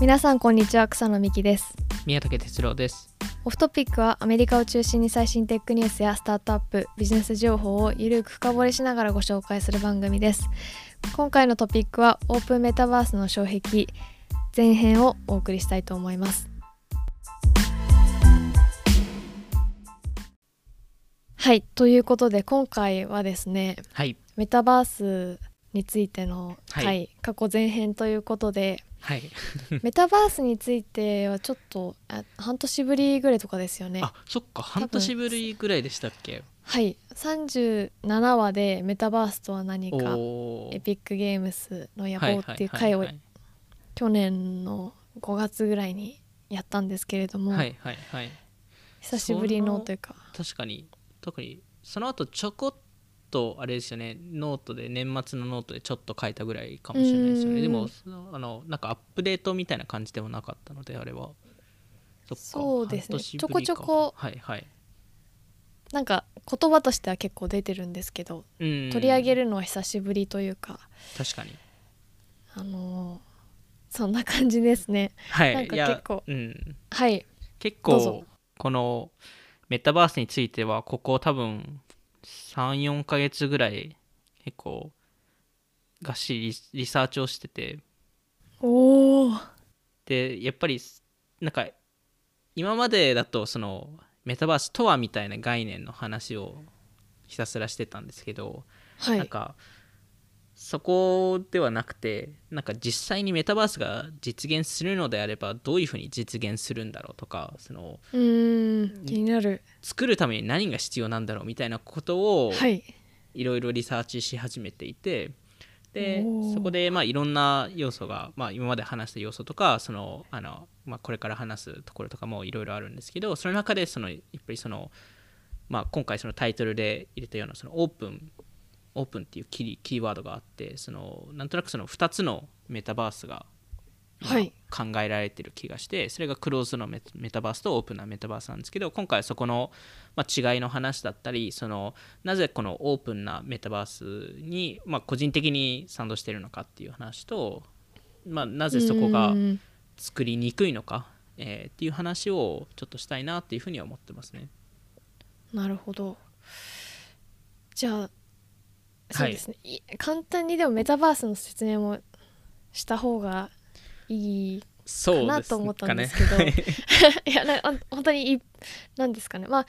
皆さんこんにちは草野美希です。宮武哲郎です。オフトピックはアメリカを中心に最新テックニュースやスタートアップビジネス情報をゆるく深掘りしながらご紹介する番組です。今回のトピックはオープンメタバースの障壁前編をお送りしたいと思います。はいということで今回はですねはい。メタバースについての回、はい過去前編ということではい。メタバースについてはちょっとあ半年ぶりぐらいとかですよね。あそっか。半年ぶりぐらいでしたっけ？はい。37話でメタバースとは何かおエピックゲームスの野はい望っていう回をはい去年の5月ぐらいにやったんですけれども、はいはいはい。久しぶりのというか。確かに。特にその後ちょこっとあれですよね。ノートで年末のノートでちょっと書いたぐらいかもしれないですようん。ねでもあのなんかアップデートみたいな感じでもなかったのであれは。そうですね。ちょこちょこ。はいはい。なんか言葉としては結構出てるんですけどうん。取り上げるのは久しぶりというか確かに。あのーそんな感じですね。はい。なんか結構。うん。はい。結構このメタバースについてはここ多分34ヶ月ぐらい結構がっしりリリサーチをしてて。おおでやっぱりなんか今までだとそのメタバースとはみたいな概念の話をひたすらしてたんですけど、はい。なんかそこではなくてなんか実際にメタバースが実現するのであればどういうふうに実現するんだろうとかそのうーん気になる。作るために何が必要なんだろうみたいなことをはい。いろいろリサーチし始めていてでそこでまあいろんな要素が、まあ、今まで話した要素とかそのあの、まあ、これから話すところとかもいろいろあるんですけどその中でそのやっぱりその、まあ、今回そのタイトルで入れたようなそのオープンオープンっていうキーキーワードがあってそのなんとなくその2つのメタバースが今はい考えられてる気がしてそれがクローズドのメメタバースとオープンなメタバースなんですけど今回はそこの、まあ、違いの話だったりそのなぜこのオープンなメタバースに、まあ、個人的に賛同しているのかっていう話と、まあ、なぜそこが作りにくいのか、えーっていう話をちょっとしたいなっていうふうには思ってますね。なるほどじゃあはいそうですね、い簡単にでもメタバースの説明もした方がいいかなと思ったんですけど。かね。いやなあ本当にいいなんですかね。まあ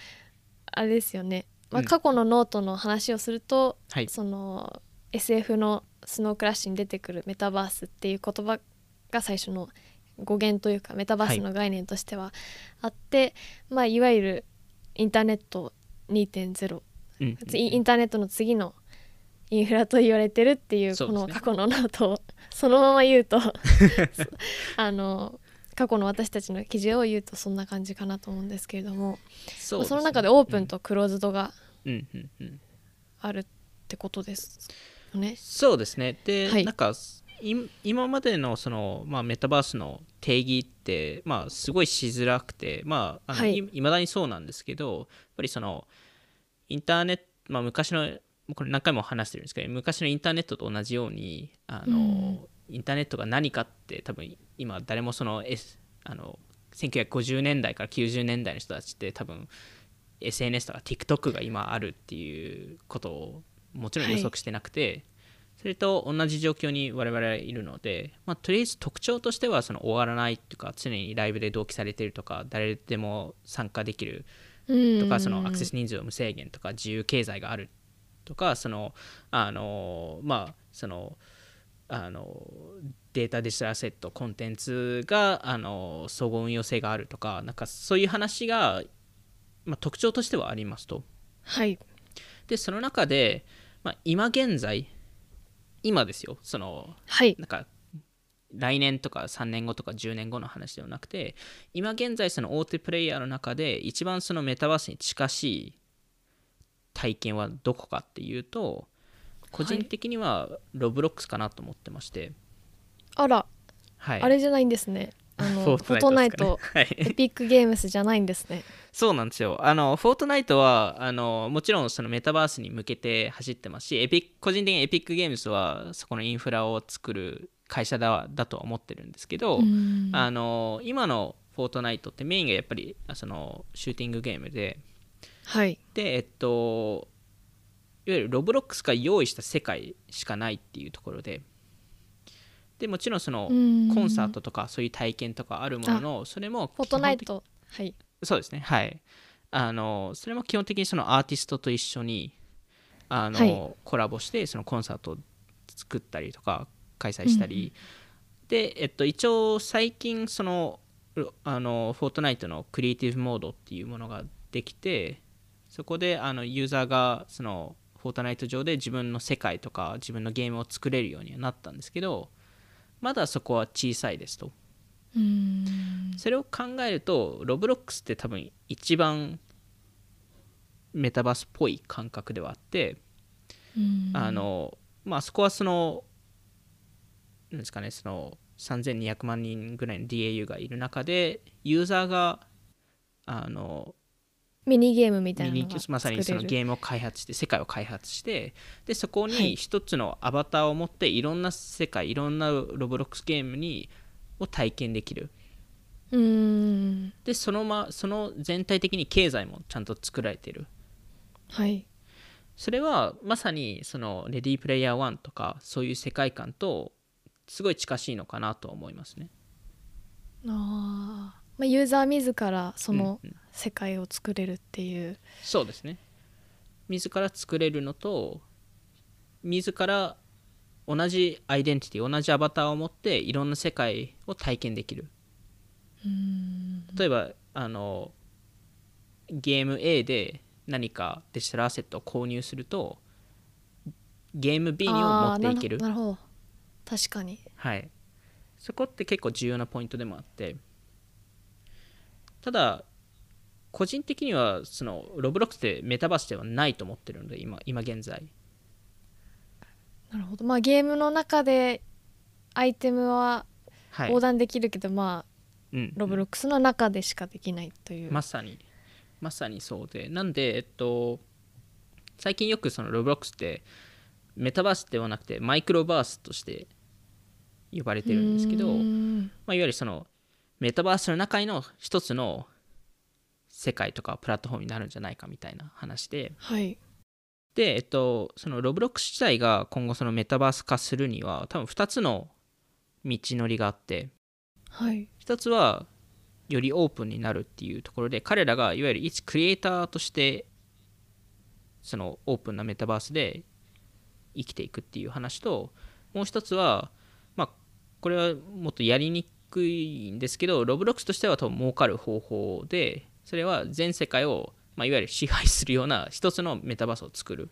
あれですよね、まあ、うん。過去のノートの話をすると、はい。その SF のスノークラッシュに出てくるメタバースっていう言葉が最初の語源というかメタバースの概念としてはあって、まあいわゆるインターネット2.0うん。イインターネットの次のインフラと言われてるっていうこの過去のノートを そのまま言うと あの過去の私たちの記事を言うとそんな感じかなと思うんですけれどもそまあその中でオープンとクローズドがあるってことですよね。そうですね。で、はい。なんかい今までのその、まあ、メタバースの定義って、まあ、すごいしづらくてまああの、はい。いまだにそうなんですけどやっぱりそのインターネット、まあ、昔のこれ何回も話してるんですけど昔のインターネットと同じようにあの、インターネットが何かって多分今誰もその,、S、あの1950年代から90年代の人たちって多分 SNS とか TikTok が今あるっていうことをもちろん予測してなくて、それと同じ状況に我々はいるので、まあ、とりあえず特徴としてはその終わらないというか常にライブで同期されているとか誰でも参加できるうん。とかそのアクセス人数を無制限とか自由経済があるとかそのあのまあそのあのデータデジタルアセットコンテンツがあの総合運用性があるとかなんかそういう話が、まあ、特徴としてはありますと。はいでその中で、まあ、今現在今ですよそのはいなんか来年とか3年後とか10年後の話ではなくて今現在その大手プレイヤーの中で一番そのメタバースに近しい体験はどこかっていうと個人的にはロブロックスかなと思ってまして、あら、はい、あれじゃないんですね。あの フォートナイトね。はい。エピックゲームスじゃないんですね。そうなんですよ。あの、フォートナイトは、あの、もちろんそのメタバースに向けて走ってますし、エピ個人的にエピックゲームズはそこのインフラを作る会社だだとは思ってるんですけど、うん。あの今のフォートナイトってメインがやっぱりそのシューティングゲームではい。でえっといわゆるロブロックスが用意した世界しかないっていうところで。でもちろんそのうん。コンサートとかそういう体験とかあるもののそれもフォートナイト。はい。的そうですね。はい。あのそれも基本的にそのアーティストと一緒にあの、はい。コラボしてそのコンサートを作ったりとか開催したり、で、えっと、一応最近そのあのフォートナイトのクリエイティブモードっていうものができてそこであのユーザーがそのフォートナイト上で自分の世界とか自分のゲームを作れるようにはなったんですけどまだそこは小さいですと。うん。それを考えるとロブロックスって多分一番メタバースっぽい感覚ではあって、うん。あのまあそこはそのなんですかねその3200万人ぐらいの DAU がいる中でユーザーがあのミニゲームみたいなまさにそのゲームを開発して世界を開発してでそこはい。に一つのアバターを持っていろんな世界いろんなロブロックスゲームにを体験できる。うん。でその,、ま、その全体的に経済もちゃんと作られている。はい。それはまさにそのレディープレイヤー1とかそういう世界観とすごい近しいのかなと思いますね。あー、まあ、ユーザー自らそのうんうん世界を作れるっていう、そうですね。自ら作れるのと自ら同じアイデンティティ同じアバターを持っていろんな世界を体験できる。うん。例えばあのゲーム A で何かデジタルアセットを購入するとゲーム B にも持っていける。なるほど。確かに。はい、そこって結構重要なポイントでもあって。ただ個人的にはそのロブロックスってメタバースではないと思ってるので今今現在。なるほど。まあゲームの中でアイテムははい。横断できるけど、まあうんロブロックスの中でしかできないという、まさにまさにそうで。なんでえっと最近よくそのロブロックスってメタバースではなくてマイクロバースとして呼ばれてるんですけど、うまん。あ、いわゆるそのメタバースの中の一つの世界とかプラットフォームになるんじゃないかみたいな話で。はい。で、えっと、そのロブロックス自体が今後そのメタバース化するには多分2つの道のりがあって。はい。1つはよりオープンになるっていうところで彼らがいわゆる一クリエイターとしてそのオープンなメタバースで生きていくっていう話ともう一つはまあこれはもっとやりにくいんですけどロブロックスとしては多分儲かる方法でそれは全世界を、まあ、いわゆる支配するような一つのメタバースを作る。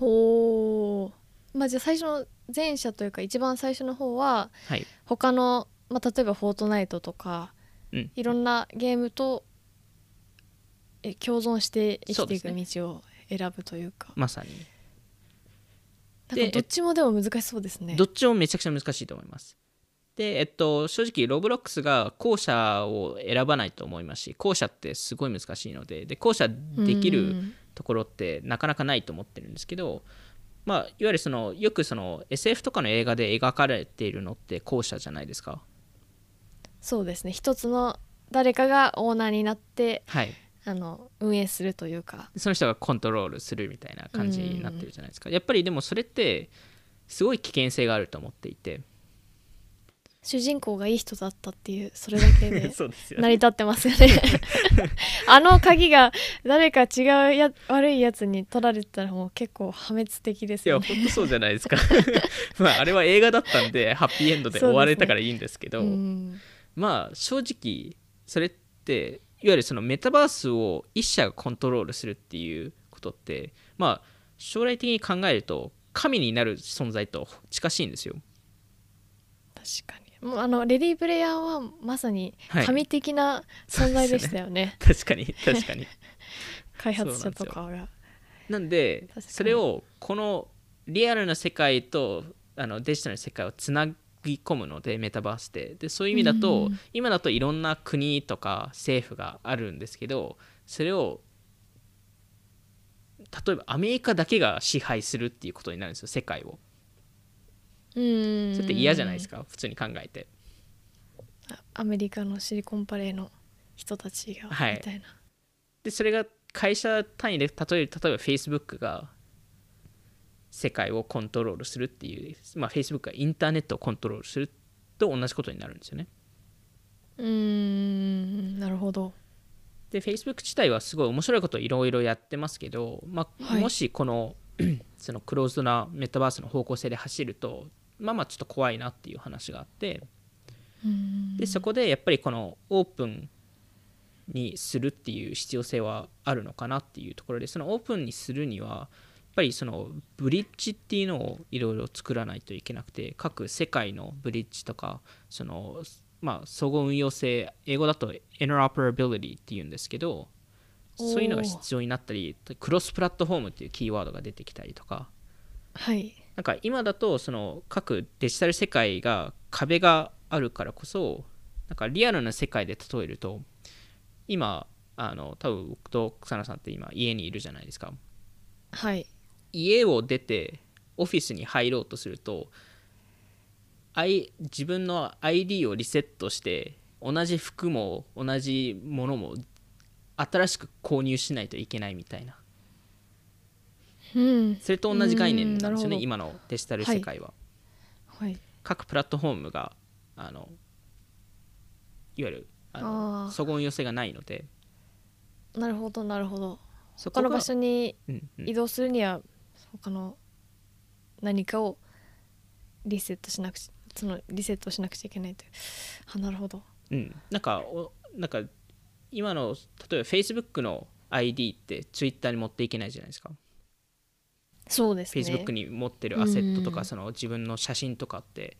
ほう。まあじゃあ最初の前者というか一番最初の方ははい、他の、まあ、例えば「フォートナイト」とかうん、いろんなゲームとえ共存して生きていく道を選ぶというか。まさに。なんかどっちもでも難しそうですね。どっちもめちゃくちゃ難しいと思います。で、えっと、正直、ロブロックスが後者を選ばないと思いますし、後者ってすごい難しいので、で後者できうるんところってなかなかないと思ってるんですけど、まあ、いわゆるそのよくその SF とかの映画で描かれているのって後者じゃないですか？そうですね一つの誰かがオーナーになってはい。あの運営するというかその人がコントロールするみたいな感じになってるじゃないですか。やっぱりでもそれってすごい危険性があると思っていて。主人公がいい人だったっていうそれだけで 成り立ってますよね。あの鍵が誰か違うや悪いやつに取られてたらもう結構破滅的ですいやよね本当そうじゃないですか。まああれは映画だったんでハッピーエンドで終われたからいいんですけどうん。まあ正直それっていわゆるそのメタバースを一社がコントロールするっていうことってまあ将来的に考えると神になる存在と近しいんですよ。確かにあのレディープレイヤーはまさにはい。神的な存在でしたよね, 確かに確かに。開発者とかが。なんでそれをこのリアルな世界とあのデジタルな世界をつなぎ込むのでメタバースってでそういう意味だと、うん今だといろんな国とか政府があるんですけどそれを例えばアメリカだけが支配するっていうことになるんですよ世界を。うんそれって嫌じゃないですか？普通に考えて。あアメリカのシリコンバレーの人たちが、はい。みたいな。でそれが会社単位で例え例えば Facebook が世界をコントロールするっていう、まあ、Facebook がインターネットをコントロールすると同じことになるんですよね。うーんなるほど。で Facebook 自体はすごい面白いことをいろいろやってますけど、まあはい。もしこの そのクローズドなメタバースの方向性で走るとまあまあちょっと怖いなっていう話があってうん。でそこでやっぱりこのオープンにするっていう必要性はあるのかなっていうところでそのオープンにするにはやっぱりそのブリッジっていうのをいろいろ作らないといけなくて各世界のブリッジとかそのまあ総合運用性英語だと interoperability っていうんですけどそういうのが必要になったりクロスプラットフォームっていうキーワードが出てきたりとか。はいなんか今だとその各デジタル世界が壁があるからこそなんかリアルな世界で例えると今あの多分僕と草野さんって今家にいるじゃないですか。はい。家を出てオフィスに入ろうとすると自分の ID をリセットして同じ服も同じものも新しく購入しないといけないみたいなうん。それと同じ概念なんですよね今のデジタル世界は、はい。各プラットフォームがあのいわゆるあのあー。総合運用性がないので。なるほどなるほど。そこの場所にうんうん。移動するには他の何かをリセットしなくちそのリセットしなくちゃいけないという。あなるほど。うん、なんかおなんか今の例えば Facebook の ID って Twitter に持っていけないじゃないですか、そうですね。Facebook に持ってるアセットとうん。かその自分の写真とかって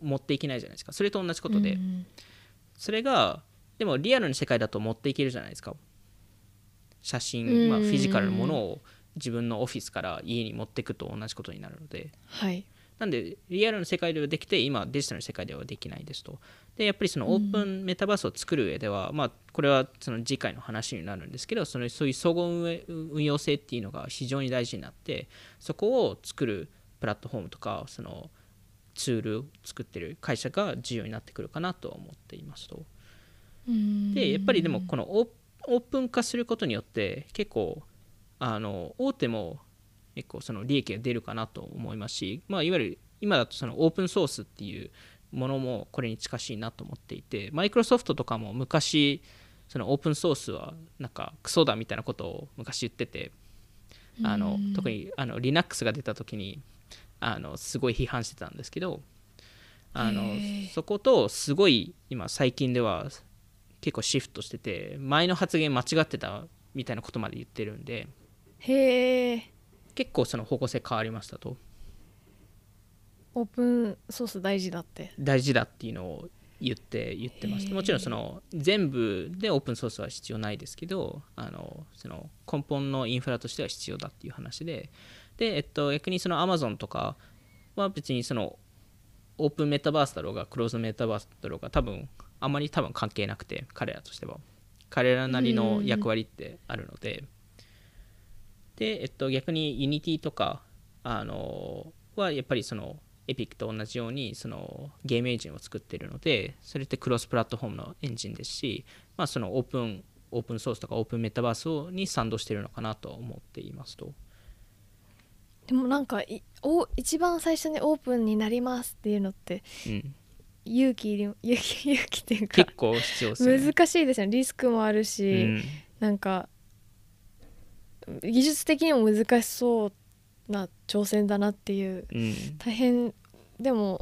持っていけないじゃないですか。それと同じことで、うんそれがでもリアルな世界だと持っていけるじゃないですか。写真、まあ、うんフィジカルのものを自分のオフィスから家に持っていくと同じことになるので。はいなんでリアルな世界ではできて今デジタルの世界ではできないですと。でやっぱりそのオープンメタバースを作る上では、まあこれはその次回の話になるんですけどそのそういう総合運営運用性っていうのが非常に大事になってそこを作るプラットフォームとかそのツールを作ってる会社が重要になってくるかなと思っていますと。うん。でやっぱりでもこのオーオープン化することによって結構あの大手も結構その利益が出るかなと思いますし、まあ、いわゆる今だとそのオープンソースっていうものもこれに近しいなと思っていてマイクロソフトとかも昔そのオープンソースはなんかクソだみたいなことを昔言っててあの特にあの Linux が出た時にあのすごい批判してたんですけどあのそことすごい今最近では結構シフトしてて前の発言間違ってたみたいなことまで言ってるんでへえ結構その方向性変わりましたと。オープンソース大事だって。大事だっていうのを言って言ってますへー。もちろんその全部でオープンソースは必要ないですけどあのその根本のインフラとしては必要だっていう話で。で、えっと、逆にその Amazon とかは別にそのオープンメタバースだろうがクローズメタバースだろうが多分あんまり多分関係なくて彼らとしては。彼らなりの役割ってあるのでで、えっと、逆に Unity とかあのはやっぱりそのエピックと同じようにそのゲームエンジンを作っているのでそれってクロスプラットフォームのエンジンですし、まあ、そのオープンオープンソースとかオープンメタバースをに賛同しているのかなと思っていますと。でもなんかいお一番最初にオープンになりますっていうのってうん、勇気 勇気勇気っていうか結構必要ですよね。難しいですよねリスクもあるし、うんなんか技術的にも難しそうな挑戦だなっていう。うん。大変。でも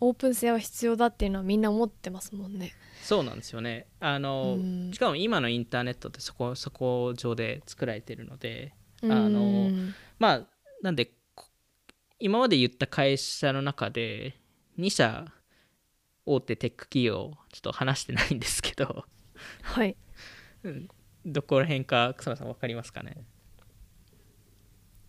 オープン性は必要だっていうのはみんな思ってますもんね。そうなんですよね。あのうん。しかも今のインターネットってそこそこ上で作られているのでああのまあなんでこ今まで言った会社の中で2社大手テック企業ちょっと話してないんですけど。はいどこら辺か草野さん分かりますかね？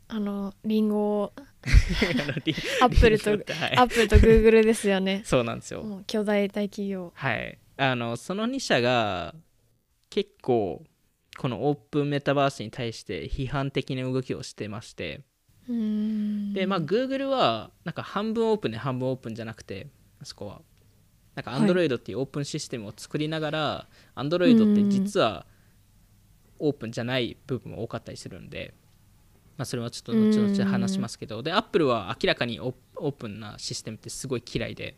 あのリンゴ アップルとはい。アップルとグーグルですよね。そうなんですよ、巨大大企業。はい。あのその2社が結構このオープンメタバースに対して批判的な動きをしてまして。うん。でまあ Google はなんか半分オープンで半分オープンじゃなくてあそこは。なんかはい Android っていうオープンシステムを作りながら、Android って実はオープンじゃない部分も多かったりするんで、まあ、それはちょっと後々話しますけどで Apple は明らかにオープンなシステムってすごい嫌いで、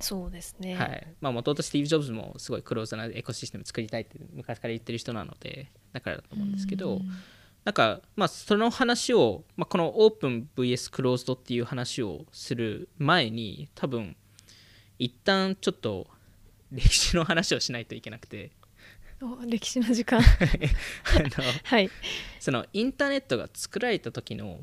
そうですね。はい。まあ、もともとスティーブ・ジョブズもすごいクローズなエコシステム作りたいって昔から言ってる人なのでだからだと思うんですけど、なんかまあその話を、まあ、このオープン VS クローズドっていう話をする前に多分一旦ちょっと歴史の話をしないといけなくてお歴史の時間。あのはい。そのインターネットが作られた時の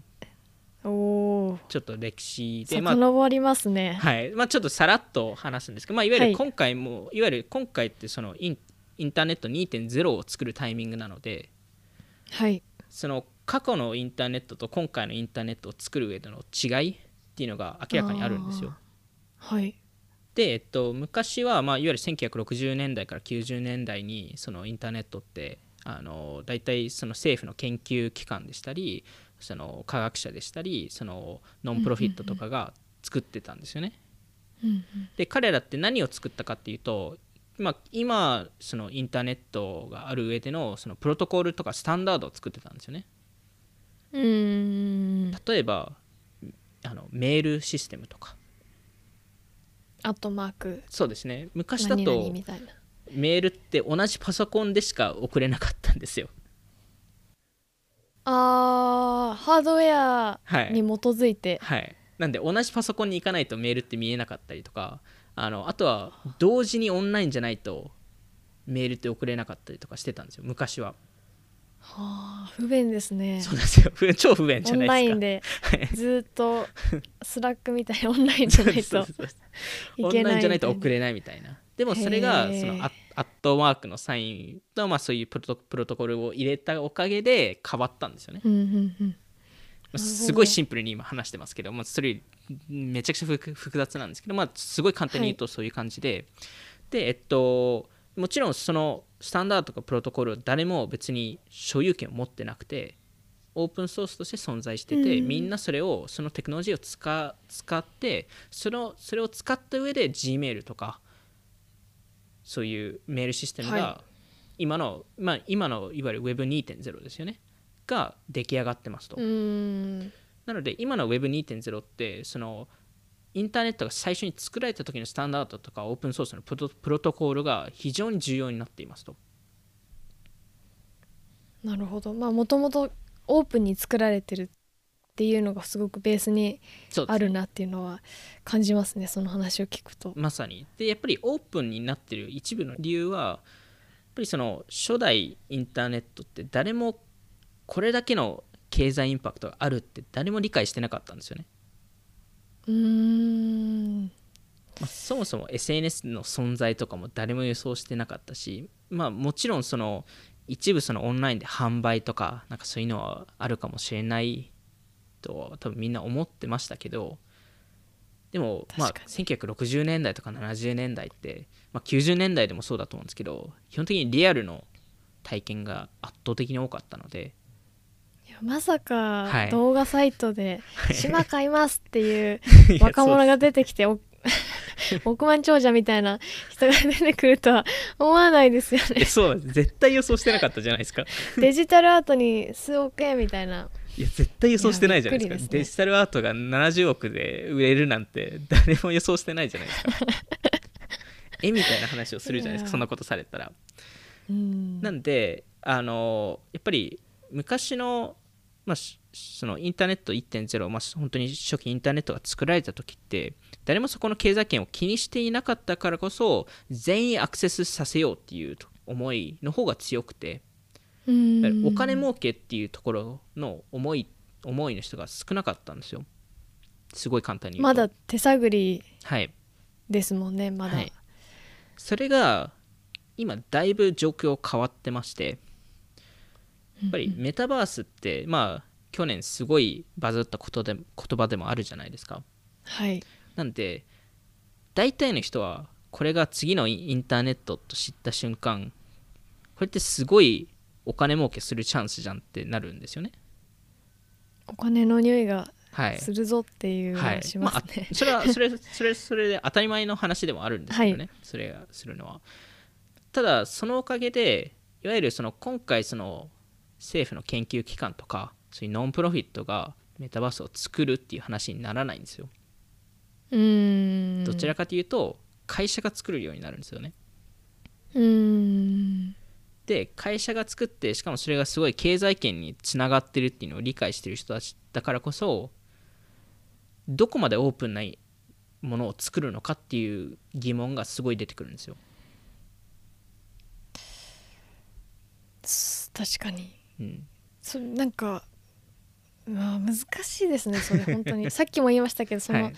おおちょっと歴史で、まあ遡りますね。はい。まあ、ちょっとさらっと話すんですけど、まあ、いわゆはい。る今回も、い、わゆる今回ってそのインインターネット2.0を作るタイミングなのではい。その過去のインターネットと今回のインターネットを作る上での違いっていうのが明らかにあるんですよ。はいで、えっと、昔は、まあ、いわゆる1960年代から90年代にそのインターネットってあの大体その政府の研究機関でしたりその科学者でしたりそのノンプロフィットとかが作ってたんですよね。で彼らって何を作ったかっていうと、まあ、今そのインターネットがある上でのそのプロトコルとかスタンダードを作ってたんですよね。うーん例えばあのメールシステムとかアットマーク。そうですね。昔だ何とメールって同じパソコンでしか送れなかったんですよ。あーハードウェアはい。に基づいて、はい。なんで同じパソコンに行かないとメールって見えなかったりとかあのあとは同時にオンラインじゃないとメールって送れなかったりとかしてたんですよ。昔ははあ不便ですね。そうなんですよ。不超不便じオンゃないですか。ラインでずーっとスラックみたいなオンラインじゃないとオンラインじゃないと送れないみたいな。でもそれがそのアットマークのサインと、まあ、そういうプロトプロトコルを入れたおかげで変わったんですよね。うんうんうん。どすごいシンプルに今話してますけど、まあ、それめちゃくちゃ複複雑なんですけど、まあ、すごい簡単に言うとそういう感じで、でえっともちろんそのスタンダードとかプロトコルを誰も別に所有権を持ってなくてオープンソースとして存在してて、うん。みんなそれをそのテクノロジーを使使ってそのそれを使った上で Gmail とかそういうメールシステムはが今の、まあ、今のいわゆる Web2.0 ですよねが出来上がってますと。なので今の Web2.0 ってそのインターネットが最初に作られた時のスタンダードとかオープンソースのプロトコルが非常に重要になっていますと。なるほどまあもともとオープンに作られてるっていうのがすごくベースにあるなっていうのは感じますねその話を聞くとまさに。でやっぱりオープンになってる一部の理由はやっぱりその初代インターネットって誰もこれだけの経済インパクトがあるって誰も理解してなかったんですよね。うーん。まあ、そもそも SNS の存在とかも誰も予想してなかったし、まあ、もちろんその一部そのオンラインで販売とかなんかそういうのはあるかもしれないと多分みんな思ってましたけどでもまあ確か1960年代とか70年代って、まあ、90年代でもそうだと思うんですけど基本的にリアルの体験が圧倒的に多かったのでまさはい。か動画サイトで「島買います」っていう 若者が出てきてお 億万長者みたいな人が出てくるとは思わないですよえねそうなんです。絶対予想してなかったじゃないですか。デジタルアートに数億円みたいな。いや絶対予想してないじゃないですか。ね。デジタルアートが70億で売れるなんて誰も予想してないじゃないですか。絵みたいな話をするじゃないですか。そんなことされたら。うん。なんであのやっぱり昔の,、まあ、しそのインターネット1.0、まあ、本当に初期インターネットが作られた時って誰もそこの経済圏を気にしていなかったからこそ全員アクセスさせようっていう思いの方が強くてお金儲けっていうところの思い思いの人が少なかったんですよ。すごい簡単にまだ手探りはい。ですもんねまだ、はい。それが今だいぶ状況変わってましてやっぱりメタバースってまあ去年すごいバズったことで言葉でもあるじゃないですか。はい。なんで大体の人はこれが次のインターネットと知った瞬間これってすごいお金儲けするチャンスじゃんってなるんですよね。お金の匂いがはい。するぞっていうのははい。しますまね、あ、それは それそれそれで当たり前の話でもあるんですけどね、それがするのは。ただそのおかげでいわゆるその今回その政府の研究機関とかそういうノンプロフィットがメタバースを作るっていう話にならないんですよ。うーん。どちらかというと会社が作るようになるんですよね。うーん。で会社が作ってしかもそれがすごい経済圏につながってるっていうのを理解してる人たちだからこそどこまでオープンなものを作るのかっていう疑問がすごい出てくるんですよ。す確かにうん。それなんかまあ難しいですねそれ本当に。さっきも言いましたけどその、はい。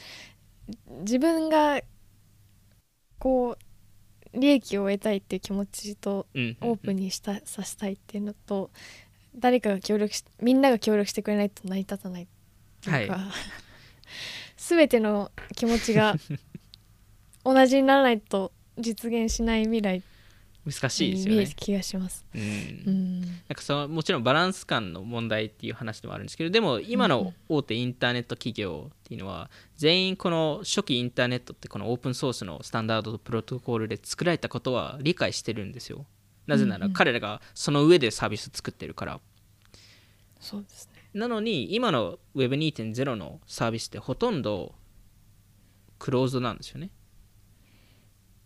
自分がこう利益を得たいっていう気持ちとうんオープンにしたさせたいっていうのと誰かが協力しみんなが協力してくれないと成り立たないっていうか、は 全ての気持ちが同じにならないと実現しない未来難しいですよね。気がします。うん。うん。なんかそのもちろんバランス感の問題っていう話でもあるんですけどでも今の大手インターネット企業っていうのは全員この初期インターネットってこのオープンソースのスタンダードとプロトコルで作られたことは理解してるんですよ。なぜなら彼らがその上でサービス作ってるから。そうですねなのに今の Web2.0 のサービスってほとんどクローズドなんですよね。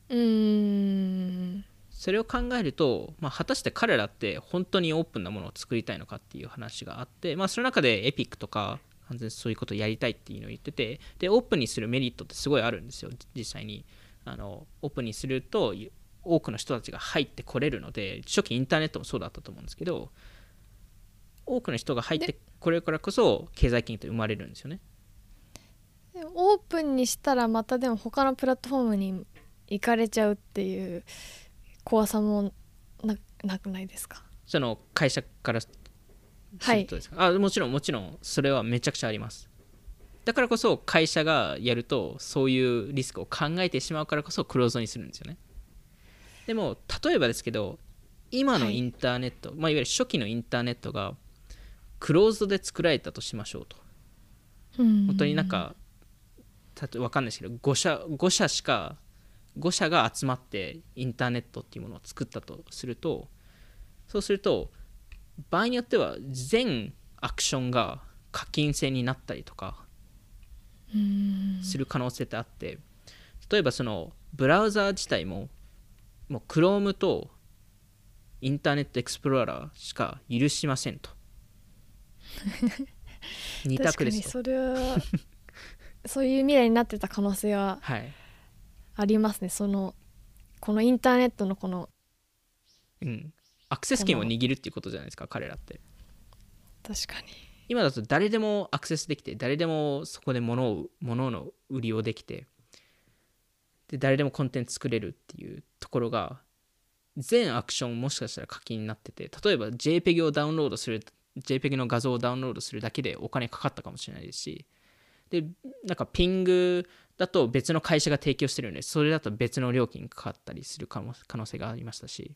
うーんそれを考えると、まあ、果たして彼らって本当にオープンなものを作りたいのかっていう話があって、まあ、その中でエピックとか完全にそういうことをやりたいっていうのを言っててでオープンにするメリットってすごいあるんですよ実際に。あのオープンにすると多くの人たちが入ってこれるので初期インターネットもそうだったと思うんですけど多くの人が入ってこれるからこそ経済圏って生まれるんですよね。オープンにしたらまたでも他のプラットフォームに行かれちゃうっていう怖さもななくないですか？その会社からするとですか、あもちろんもちろんそれはめちゃくちゃあります。だからこそ会社がやるとそういうリスクを考えてしまうからこそクローズドにするんですよね。でも例えばですけど今のインターネット、いまあ、いわゆる初期のインターネットがクローズドで作られたとしましょうと。本本当になんかたとわかんないですけど5社 ,5 社しか5社が集まってインターネットっていうものを作ったとするとそうすると場合によっては全アクションが課金制になったりとかする可能性ってあって例えばそのブラウザー自体ももう Chrome とインターネットエクスプローラーしか許しませんと。二確か択ですと。にそれはそういう未来になってた可能性ははいありますね。そのこのインターネットのこのうん、アクセス権を握るっていうことじゃないですか彼らって。確かに。今だと誰でもアクセスできて誰でもそこで物を物の売りをできてで誰でもコンテンツ作れるっていうところが全アクションもしかしたら課金になってて例えば JPEG をダウンロードする JPEG の画像をダウンロードするだけでお金かかったかもしれないですしでなんかピングだと別の会社が提供してるんでそれだと別の料金かかったりする可能可能性がありましたし。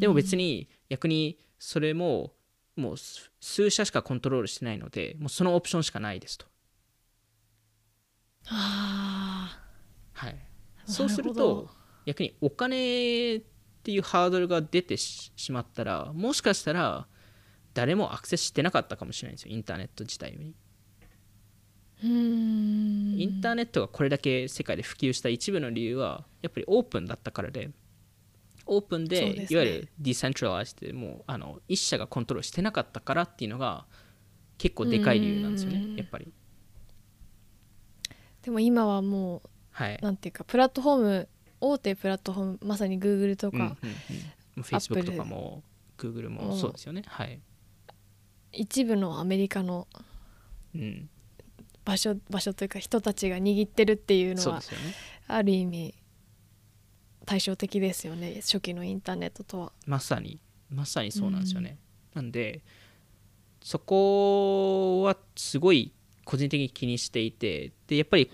でも別に逆にそれももう数数社しかコントロールしてないのでもうそのオプションしかないですと、あはい、ーそうすると逆にお金っていうハードルが出てししまったらもしかしたら誰もアクセスしてなかったかもしれないんですよ。インターネット自体にインターネットがこれだけ世界で普及した一部の理由はやっぱりオープンだったからでオープンでね。いわゆるディセントラライズでもうあの一社がコントロールしてなかったからっていうのが結構でかい理由なんですよねうん。やっぱり。でも今はもはい。うなんていうかプラットフォーム大手プラットフォームまさに Google とか、うんうんうん、Facebook とかも Google もうんそうですよね。はい、一部のアメリカのうん、場所場所というか人たちが握ってるっていうのはね。ある意味対照的ですよね。初期のインターネットとは。まさにまさにそうなんですよね、なんでそこはすごい個人的に気にしていてでやっぱり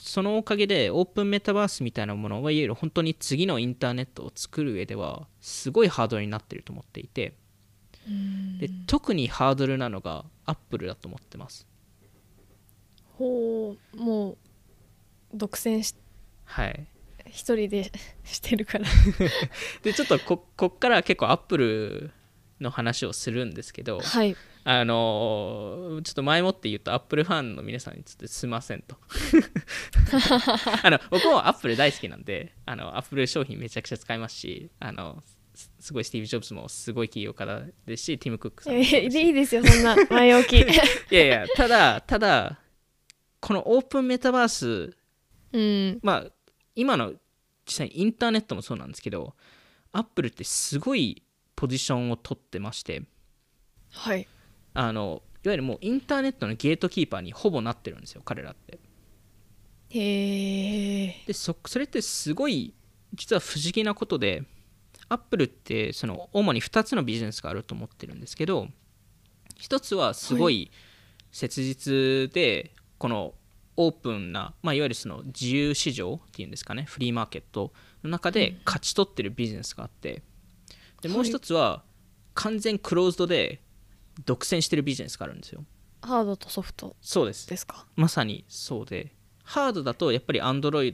そのおかげでオープンメタバースみたいなものはいわゆる本当に次のインターネットを作る上ではすごいハードルになってると思っていて。で特にハードルなのがアップルだと思ってますほうもう独占しはい。一人で してるから。でちょっとここっから結構アップルの話をするんですけどはい。あのちょっと前もって言うとアップルファンの皆さんにちょっとすいませんと。あの僕もアップル大好きなんであのアップル商品めちゃくちゃ使いますしあのすすごいスティーブ・ジョブズもすごい起業家ですしティム・クックさんいいですよそんな前置き。いやいやただただこのオープンメタバースうん。まあ今の実際にインターネットもそうなんですけどアップルってすごいポジションを取ってましてはい。あのいわゆるもうインターネットのゲートキーパーにほぼなってるんですよ彼らって。へえでそそれってすごい実は不思議なことでアップルってその主に2つのビジネスがあると思ってるんですけど1つはすごい。切実でこのオープンな、まあ、いわゆるその自由市場っていうんですかねフリーマーケットの中で勝ち取ってるビジネスがあってでもう1つは完全クローズドで独占してるビジネスがあるんですよ。ハードとソフト。そうです。ですか？まさにそうで。ハードだとやっぱり Android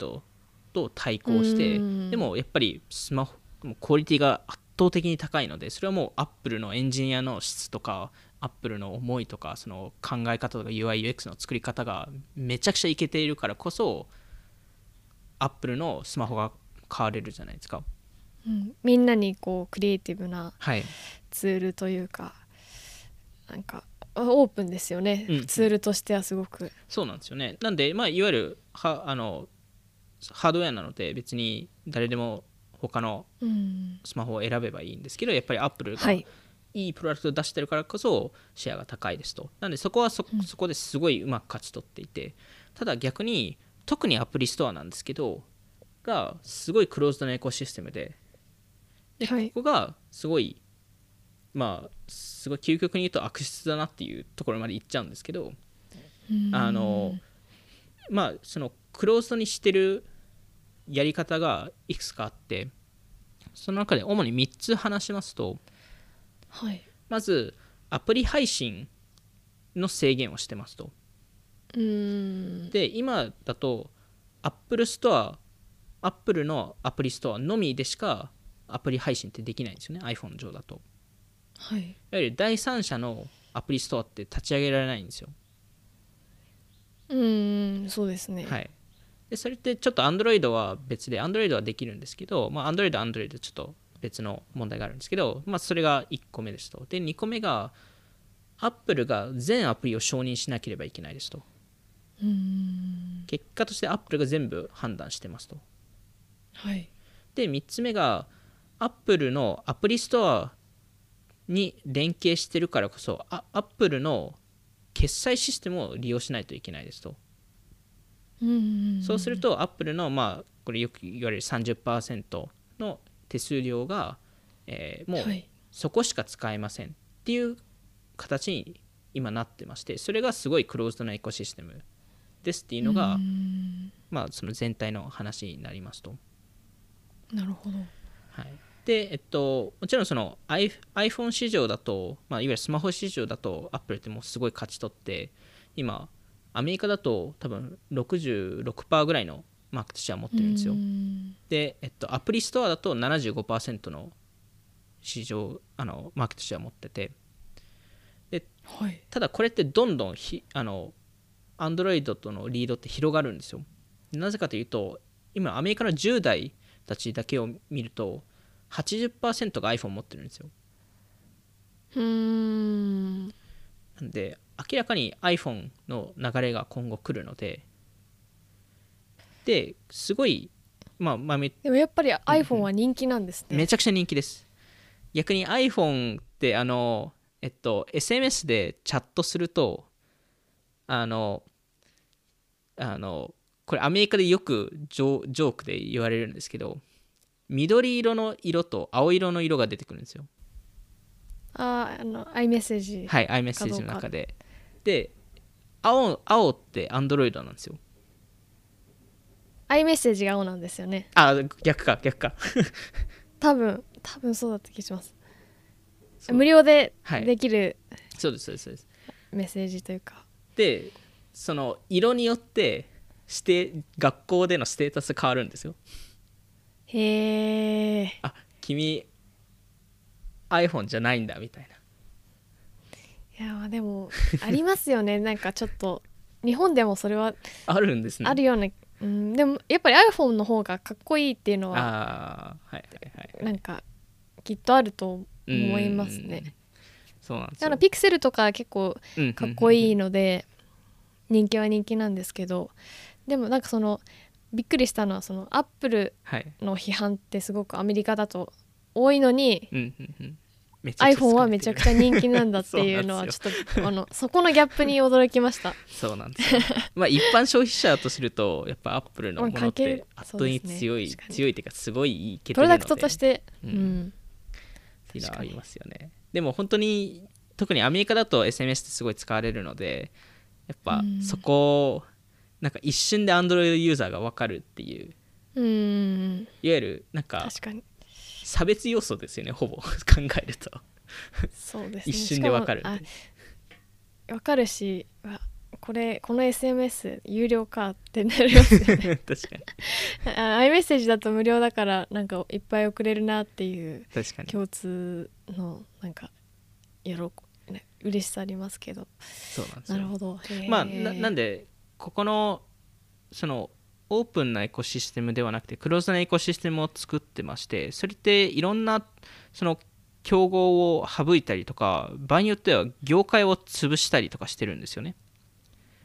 と対抗してうん。でもやっぱりスマホクオリティが圧倒的に高いのでそれはもう Apple のエンジニアの質とか Apple の思いとかその考え方とか UIUX の作り方がめちゃくちゃいけているからこそ Apple のスマホが買われるじゃないですか。うん、みんなにこうクリエイティブなはい。ツールというかなんかオープンですよね、うん。ツールとしてはすごく。そうなんですよね。なんでまあいわゆるはあのハードウェアなので別に誰でも他のうん。スマホを選べばいいんですけどやっぱり Apple がはいいいプロダクトを出してるからこそシェアが高いですと。なんでそこはそ,、そこですごいうまく勝ち取っていてただ逆に特にアプリストアなんですけどがすごいクローズドなエコシステムでで、はい。ここがすごいまあすごい究極に言うと悪質だなっていうところまでいっちゃうんですけどあのまあそのクローズドにしてるやり方がいくつかあってその中で主に3つ話しますとはい。まずアプリ配信の制限をしてますと。うん。で今だと Apple Store Apple のアプリストアのみでしかアプリ配信ってできないんですよね。iPhone 上だと。はい。いわゆる第三者のアプリストアって立ち上げられないんですよ。うんそうですね、はい。でそれってちょっと Android は別で Android はできるんですけど、まあ、Android は Android でちょっと別の問題があるんですけど、まあ、それが1個目ですと。で2個目が Apple が全アプリを承認しなければいけないですと。うん。結果として Apple が全部判断してますと。はい。で3つ目が Apple のアプリストアに連携してるからこそあ Apple の決済システムを利用しないといけないですと。うんそうすると、アップルの、まあ、これよく言われる30%の手数料が、えーもうはい。そこしか使えませんっていう形に今なってまして、それがすごいクローズドなエコシステムですっていうのが、うん。まあ、その全体の話になりますと。なるほど。はい、で、えっと、もちろんその iPhone 市場だと、まあ、いわゆるスマホ市場だと、アップルってもうすごい勝ち取って、今、アメリカだと多分66%ぐらいのマーケットシェア持ってるんですよ。うん。で、えっと、アプリストアだと75%の市場あのマーケットシェア持ってて。はい。ただこれってどんどんひあの Android とのリードって広がるんですよ。なぜかというと今アメリカの10代たちだけを見ると80%が iPhone 持ってるんですよ。うん。なんで明らかに iPhone の流れが今後来るのでですごいまあまあめでもやっぱり iPhone は人気なんですね、めちゃくちゃ人気です。逆に iPhone ってあのえっと SMS でチャットするとあのあのこれアメリカでよくジョジョークで言われるんですけど緑色の色と青色の色が出てくるんですよ。あーあの iMessage はい iMessage の中で。で青青って Android なんですよ iMessage が青なんですよね。あ逆か逆か。多分多分そうだった気がします。無料ではい。できる、そうですそうですそうです。メッセージというか。でその色によってして学校でのステータス変わるんですよ。へえあ君 iPhone じゃないんだみたいな。いやまあでもありますよね。なんかちょっと日本でもそれはあるんですね。あるような、うん、でもやっぱり iPhone の方がかっこいいっていうのはああはいはいはいなんかきっとあると思いますね。そうなんですよ。だからピクセルとか結構うんかっこいいので人気は人気なんですけどでもなんかそのびっくりしたのはそのアップルはい。の批判ってすごくアメリカだと多いのに iPhone はめちゃくちゃ人気なんだっていうのは ちょっとあのそこのギャップに驚きました。そうなんですよまあ一般消費者とするとやっぱアップルのものってる。圧倒に強い、確かに。強いっていうかすごいいけてプロダクトとして、ううん。んっていうのはありますよね。でも本当に特にアメリカだと SMS ってすごい使われるのでやっぱうん。そこをなんか一瞬で Android ユーザーが分かるっていう。うん。いわゆるなんか確かに差別要素ですよねほぼ。考えると。そうですね。一瞬でわかる。わかるしわこれこの SMS 有料かってなりますよね。確かに。あ iMessage だと無料だからなんかいっぱい送れるなっていう共通のなんか喜ね嬉しさありますけど。そうなんですよ。なるほど。まあななんででここのそのオープンなエコシステムではなくてクローズなエコシステムを作ってましてそれっていろんなその競合を省いたりとか場合によっては業界を潰したりとかしてるんですよね。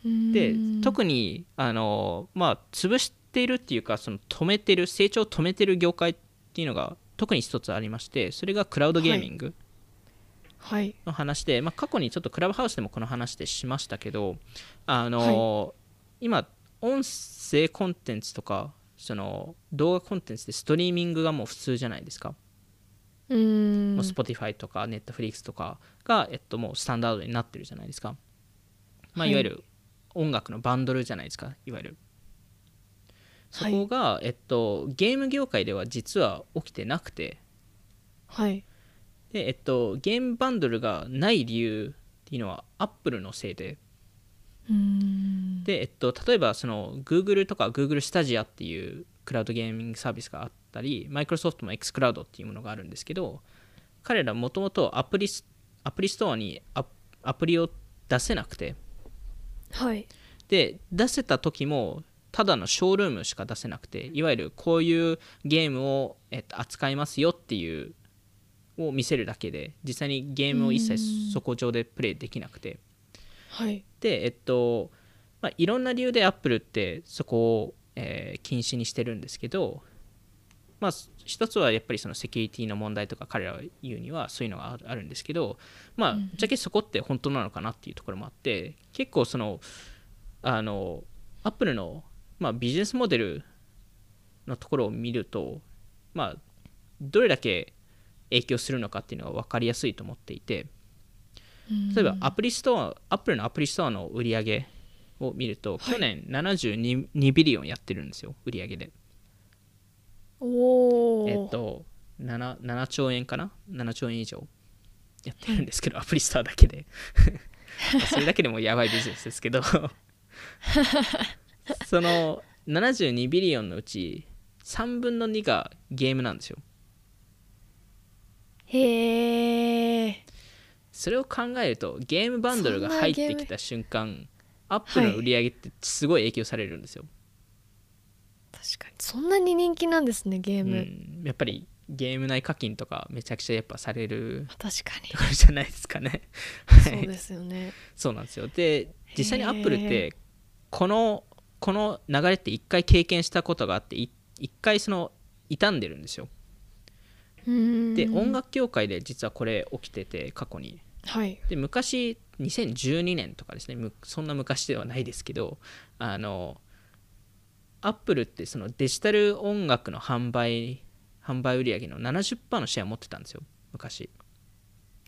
で特にあのまあ潰しているっていうかその止めてる成長を止めてる業界っていうのが特に一つありましてそれがクラウドゲーミングはい。の話で、まあ、過去にちょっとクラブハウスでもこの話でしましたけどあの、今音声コンテンツとかその動画コンテンツでストリーミングがもう普通じゃないですか、うーん。もう Spotify とか Netflix とかが、えっと、もうスタンダードになってるじゃないですか、まあ、はい。いわゆる音楽のバンドルじゃないですか。いわゆる。そこが、えっと、ゲーム業界では実は起きてなくて。はい。で、えっと、ゲームバンドルがない理由っていうのはアップルのせいでで、えっと、例えばその Google とか Google スタジアっていうクラウドゲーミングサービスがあったり Microsoft も xCloud っていうものがあるんですけど彼らもともとアプリストアにアアプリを出せなくて。はい。で出せた時もただのショールームしか出せなくていわゆるこういうゲームを、えっと、扱いますよっていうを見せるだけで実際にゲームを一うん。切そこ上でプレイできなくてはい。でえっと、まあ、いろんな理由でアップルってそこを、えー禁止にしてるんですけどまあ一つはやっぱりそのセキュリティの問題とか彼らが言うにはそういうのがあるんですけどまあうんぶっちゃけそこって本当なのかなっていうところもあって結構そのあのアップルの、まあ、ビジネスモデルのところを見るとまあどれだけ影響するのかっていうのが分かりやすいと思っていて例えばアプリストア、アップルのアプリストアの売り上げを見ると、去年72 billion やってるんですよ、売り上げで。おおえっと7、7兆円かな ?7 兆円以上やってるんですけど、アプリストアだけで。ま あそれだけでもやばいビジネスですけど、その72ビリオンのうち3分の2がゲームなんですよ。へえそれを考えるとゲームバンドルが入ってきた瞬間アップルの売り上げってすごい影響されるんですよ、確かに。そんなに人気なんですねゲーム、うん、やっぱりゲーム内課金とかめちゃくちゃやっぱされる確かに。ところじゃないですかね。そうですよね。そうなんですよ。で実際にアップルっへてこのこの流れって一回経験したことがあってい一回その傷んでるんですよ。で音楽業界で実はこれ起きてて過去にはい。で昔2012年とかですねむそんな昔ではないですけどあのアップルってそのデジタル音楽の販売販売売上の70%のシェア持ってたんですよ昔。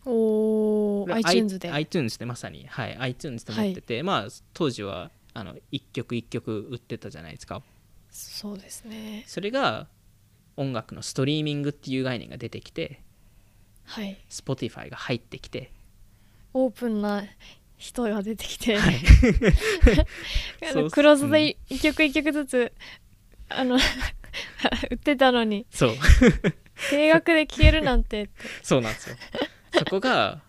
おお iTunes で。iTunes でまさに。はい iTunes で持ってて、まあ当時はあの1曲1曲売ってたじゃないですか。そうですね。それが音楽のストリーミングっていう概念が出てきてはい。Spotify が入ってきてオープンな人が出てきて、はい。あのクローズで一曲一曲ずつあの 売ってたのに。そう。定額で消えるなんてそうなんですよ。そこが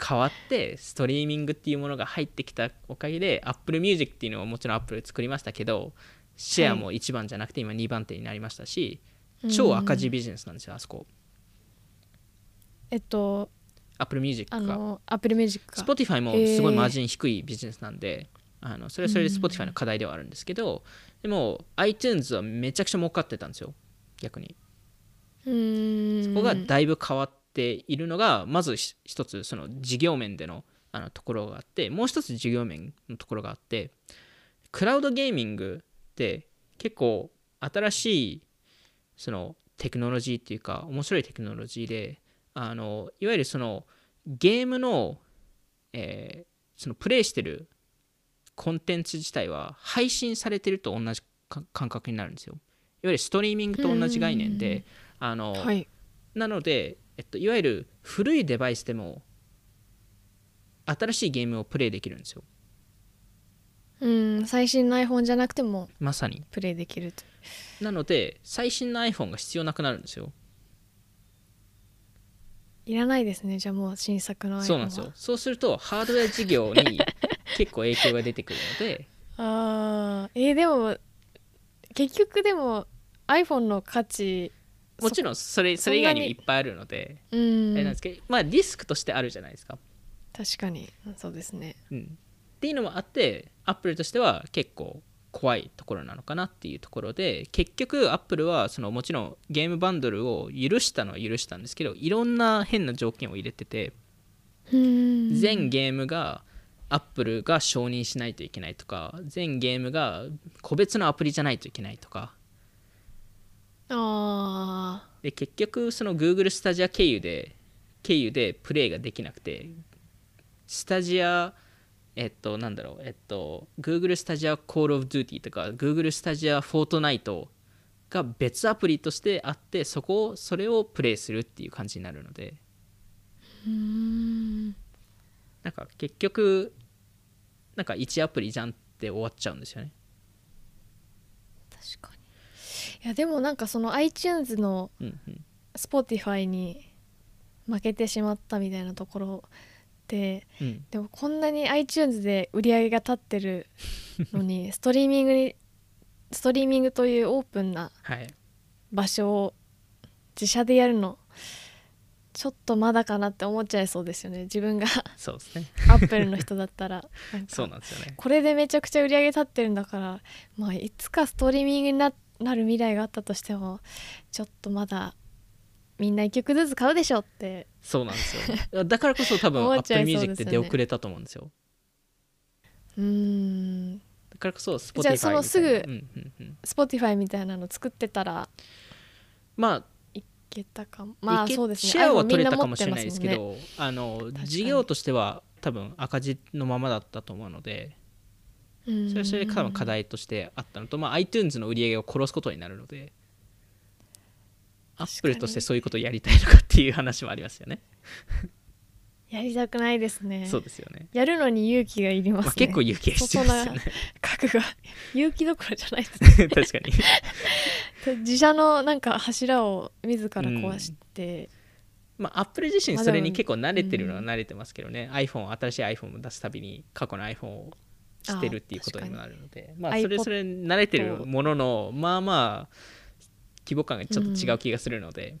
変わってストリーミングっていうものが入ってきたおかげで Apple Music っていうのはもちろん Apple 作りましたけどシェアも1番じゃなくて今2番手になりましたし、超赤字ビジネスなんですよあそこ。えっと Apple Music あがのアップルミュージックか。Spotify もすごいマージン低いビジネスなんで、あのそれはそれで Spotify の課題ではあるんですけど、でも iTunes はめちゃくちゃ儲かってたんですよ。逆に。うーん。そこがだいぶ変わっているのがまずひ一つその事業面でのあのところがあってもう一つ事業面のところがあってクラウドゲーミングって結構新しいそのテクノロジーっていうか面白いテクノロジーであのいわゆるそのゲームの,、えーそのプレイしてるコンテンツ自体は配信されてると同じか感覚になるんですよ。いわゆるストリーミングと同じ概念であの、はい。なので、えっと、いわゆる古いデバイスでも新しいゲームをプレイできるんですよ。うん最新の iPhone じゃなくてもまさに。プレイできると。なので最新の iPhone が必要なくなるんですよいらないですねじゃあもう新作のそうなんですよ。そうするとハードウェア事業に 結構影響が出てくるので。あー。えーでも結局でも iPhone の価値もちろんそれそれ以外にもいっぱいあるのでうあれなんんですけどまあリスクとしてあるじゃないですか、確かに。そうですね。うん、っていうのもあってアップルとしては結構怖いところなのかなっていうところで結局アップルはそのもちろんゲームバンドルを許したのは許したんですけどいろんな変な条件を入れててうん。全ゲームがアップルが承認しないといけないとか全ゲームが個別のアプリじゃないといけないとか。あで結局その Google スタジア経由で経由でプレイができなくてスタジアえっとなんだろう。えっと Google スタジア Call of Duty とか Google スタジア Fortnite が別アプリとしてあってそこをそれをプレイするっていう感じになるので。ん。なんか結局なんか1アプリじゃんって終わっちゃうんですよね。確かに。いやでもなんかその iTunes のうんうん。Spotify に負けてしまったみたいなところでうんでもこんなに iTunes で売り上げが立ってるのに ストリーミングにストリーミングというオープンなはい。場所を自社でやるのちょっとまだかなって思っちゃいそうですよね。自分がそうですね。アップルの人だったら。そうなんですよね。これでめちゃくちゃ売り上げ立ってるんだから、まあ、いつかストリーミングにななる未来があったとしてもちょっとまだみんな1曲ずつ買うでしょって。そうなんですよ。だからこそ多分 思っちゃ Apple いそう Music ですよね。って出遅れたと思うんですよ。うーん。だからこそ Spotify じゃあそのすぐうんうんうん、Spotify みたいなの作ってたらまあいけたかも。まあそうですね。シェアは取れたかもしれないですけますもんね。ど、あの事業としては多分赤字のままだったと思うのでうん。それはそれで多分課題としてあったのと、まあ、iTunes の売り上げを殺すことになるのでアップルとしてそういうことをやりたいのかっていう話もありますよね。やりたくないですね。そうですよね、やるのに勇気がいりますね、まあ、結構勇気が必要ですよね。覚悟。が勇気どころじゃないです 確かに。自社のなんか柱を自ら壊して、まあ、アップル自身それに結構慣れてるのはうん。慣れてますけどね、iPhone 新しい iPhone を出すたびに過去の iPhone を捨てるっていうことにもなるので。まあそれそれ慣れてるもののまあまあ規模感がちょっと違う気がするので、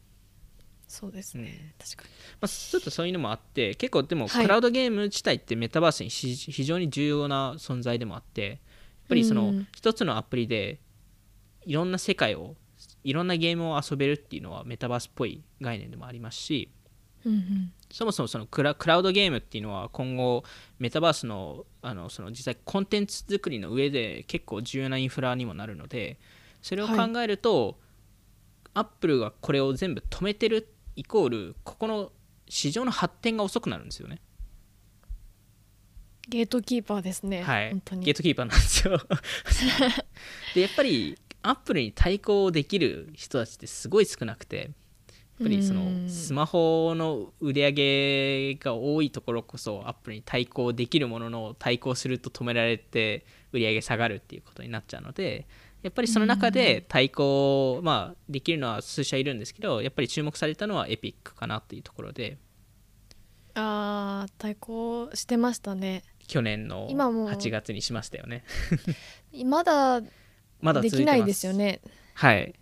そうですね、うん。確かに。まあ、ちょっとそういうのもあって結構でもはい。クラウドゲーム自体ってメタバースにし非常に重要な存在でもあってやっぱりそのうん。一つのアプリでいろんな世界をいろんなゲームを遊べるっていうのはメタバースっぽい概念でもありますしうんうん。そもそもそのクラクラウドゲームっていうのは今後メタバースのあのその実際コンテンツ作りの上で結構重要なインフラにもなるのでそれを考えると、アップルがこれを全部止めてるイコールここの市場の発展が遅くなるんですよね。ゲートキーパーですね、はい本当、にゲートキーパーなんですよ。でやっぱりアップルに対抗できる人たちってすごい少なくてぱりそうんのスマホの売り上げが多いところこそアップルに対抗できるものの対抗すると止められて売り上げ下がるっていうことになっちゃうのでやっぱりその中で対抗、まあ、できるのは数社いるんですけどやっぱり注目されたのはエピックかなっていうところで。あー対抗してましたね。去年の今も。う8月にしましたよね。まだまだできないですよね。はい。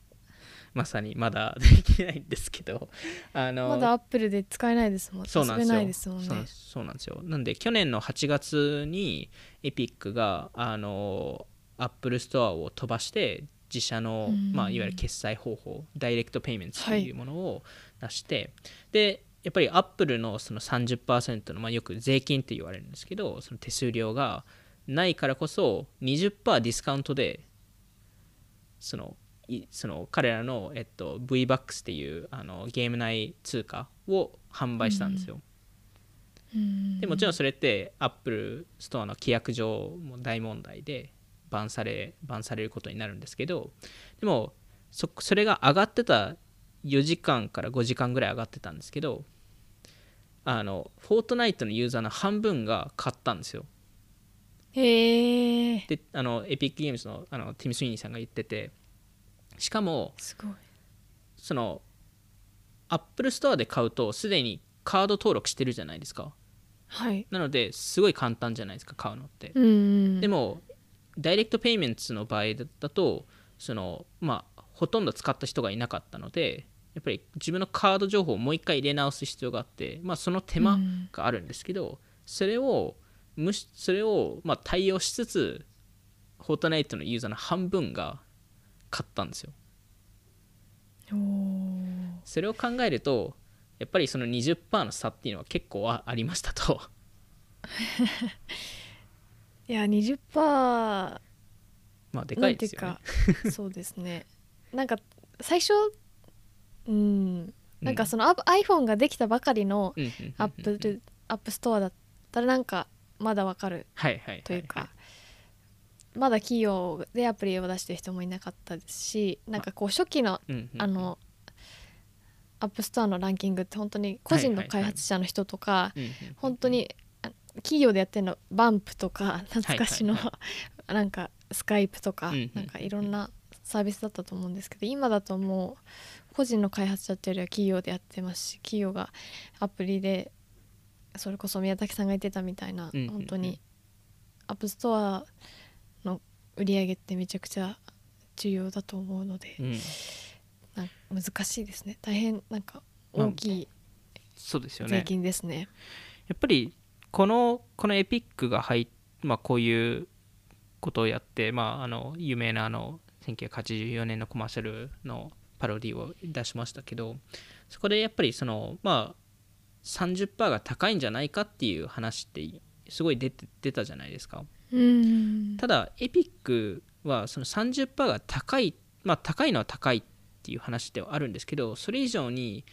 まさにまだできないんですけど。あのまだアップルで使えないですもんそうなんですよ。ねそうなんですそうなんですよ。なんで去年の8月にエピックがあのアップルストアを飛ばして自社の、うん。まあ、いわゆる決済方法 direct payment というものを出して、でやっぱりアップルのその30%の、まあ、よく税金って言われるんですけどその手数料がないからこそ20%ディスカウントでそのいその彼らの、えっと、 V-Bucks っていうあのゲーム内通貨を販売したんですよ、うん。でもちろんそれってアップルストアの規約上も大問題でバンされバンされることになるんですけどでもそそれが上がってた4時間から5時間ぐらい上がってたんですけどあのフォートナイトのユーザーの半分が買ったんですよ。へえであのエピックゲームズのあのティム・スウィーニーさんが言っててしかもすごい。そのアップルストアで買うとすでにカード登録してるじゃないですか。はい。なのですごい簡単じゃないですか買うのって。でも direct payment の場合だとそのまあほとんど使った人がいなかったのでやっぱり自分のカード情報をもう一回入れ直す必要があって、まあ、その手間うんがあるんですけど、それを無しそれをまあ対応しつつフォートナイトのユーザーの半分が買ったんですよ。それを考えるとやっぱりその20%の差っていうのは結構あありましたと いや20%まあでかいですよね。なんていうかそうですね。なんか最初うん。なんかそのアップ iPhone ができたばかりのうんうんうんうんアップルアップストアだったらなんかまだわかるはいはいはいはい。というかまだ企業でアプリを出してる人もいなかったですしなんかこう初期のうんうんうん。あのアップストアのランキングって本当に個人の開発者の人とかうんうんうん本当にあ企業でやってるのバンプとか懐かしの、はいはなんかスカイプとか、うんうんなんかいろんなサービスだったと思うんですけど今だともう個人の開発者っていうよりは企業でやってますし企業がアプリでそれこそ宮武さんが言ってたみたいな、うんうんうん。本当にアップストアの売り上げってめちゃくちゃ重要だと思うので、うん。難しいですね。大変なんか大きい税そうですよね。金ですね。やっぱりこのこのエピックが入っ、まあ、こういうことをやって、まあ、あの有名なあの1984年のコマーシャルのパロディを出しましたけどそこでやっぱりそのまあ30%が高いんじゃないかっていう話ってすごい出て出たじゃないですか。うん。ただエピックはその30%が高いまあ高いのは高いっていう話ではあるんですけどそれ以上に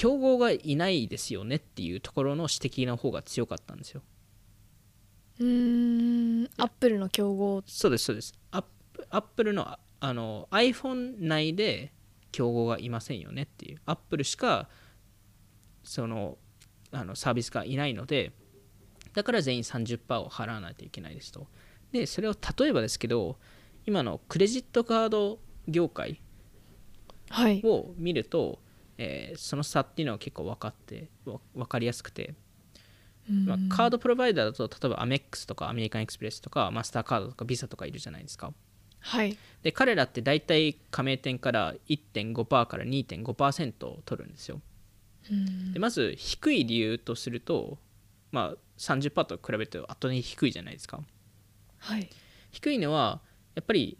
競合がいないですよねっていうところの指摘の方が強かったんですよ。うーん。アップルの競合。そうですそうです。アップアップルのああの iPhone 内で競合がいませんよねっていう。アップルしかそのあのサービスがいないのでだから全員30%を払わないといけないですと。でそれを例えばですけど今のクレジットカード業界はい。を見ると、えーその差っていうのは結構分かってわ分かりやすくて、まあ、カードプロバイダーだと例えばアメックスとかアメリカンエクスプレスとかマスターカードとかビザとかいるじゃないですか。はい。で彼らって大体加盟店から1.5%から2.5%を取るんですよ。うん。でまず低い理由とすると、まあ、30%と比べると圧倒的に低いじゃないですか。はい。低いのはやっぱり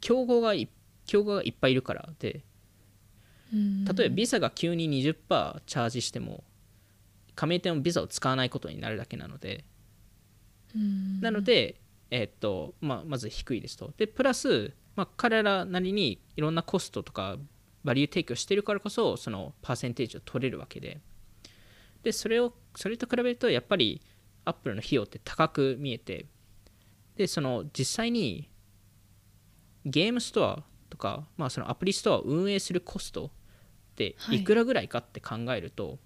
競合がい競合がいっぱいいるからでうん例えばビザが急に20%チャージしても加盟店もビザを使わないことになるだけなので。うん。なので、えーっとまあ、まず低いですと。でプラス、まあ、彼らなりにいろんなコストとかバリュー提供してるからこそそのパーセンテージを取れるわけで。でそれをそれと比べるとやっぱりアップルの費用って高く見えてでその実際にゲームストアとか、まあ、そのアプリストアを運営するコストではい。いくらぐらいかって考えると、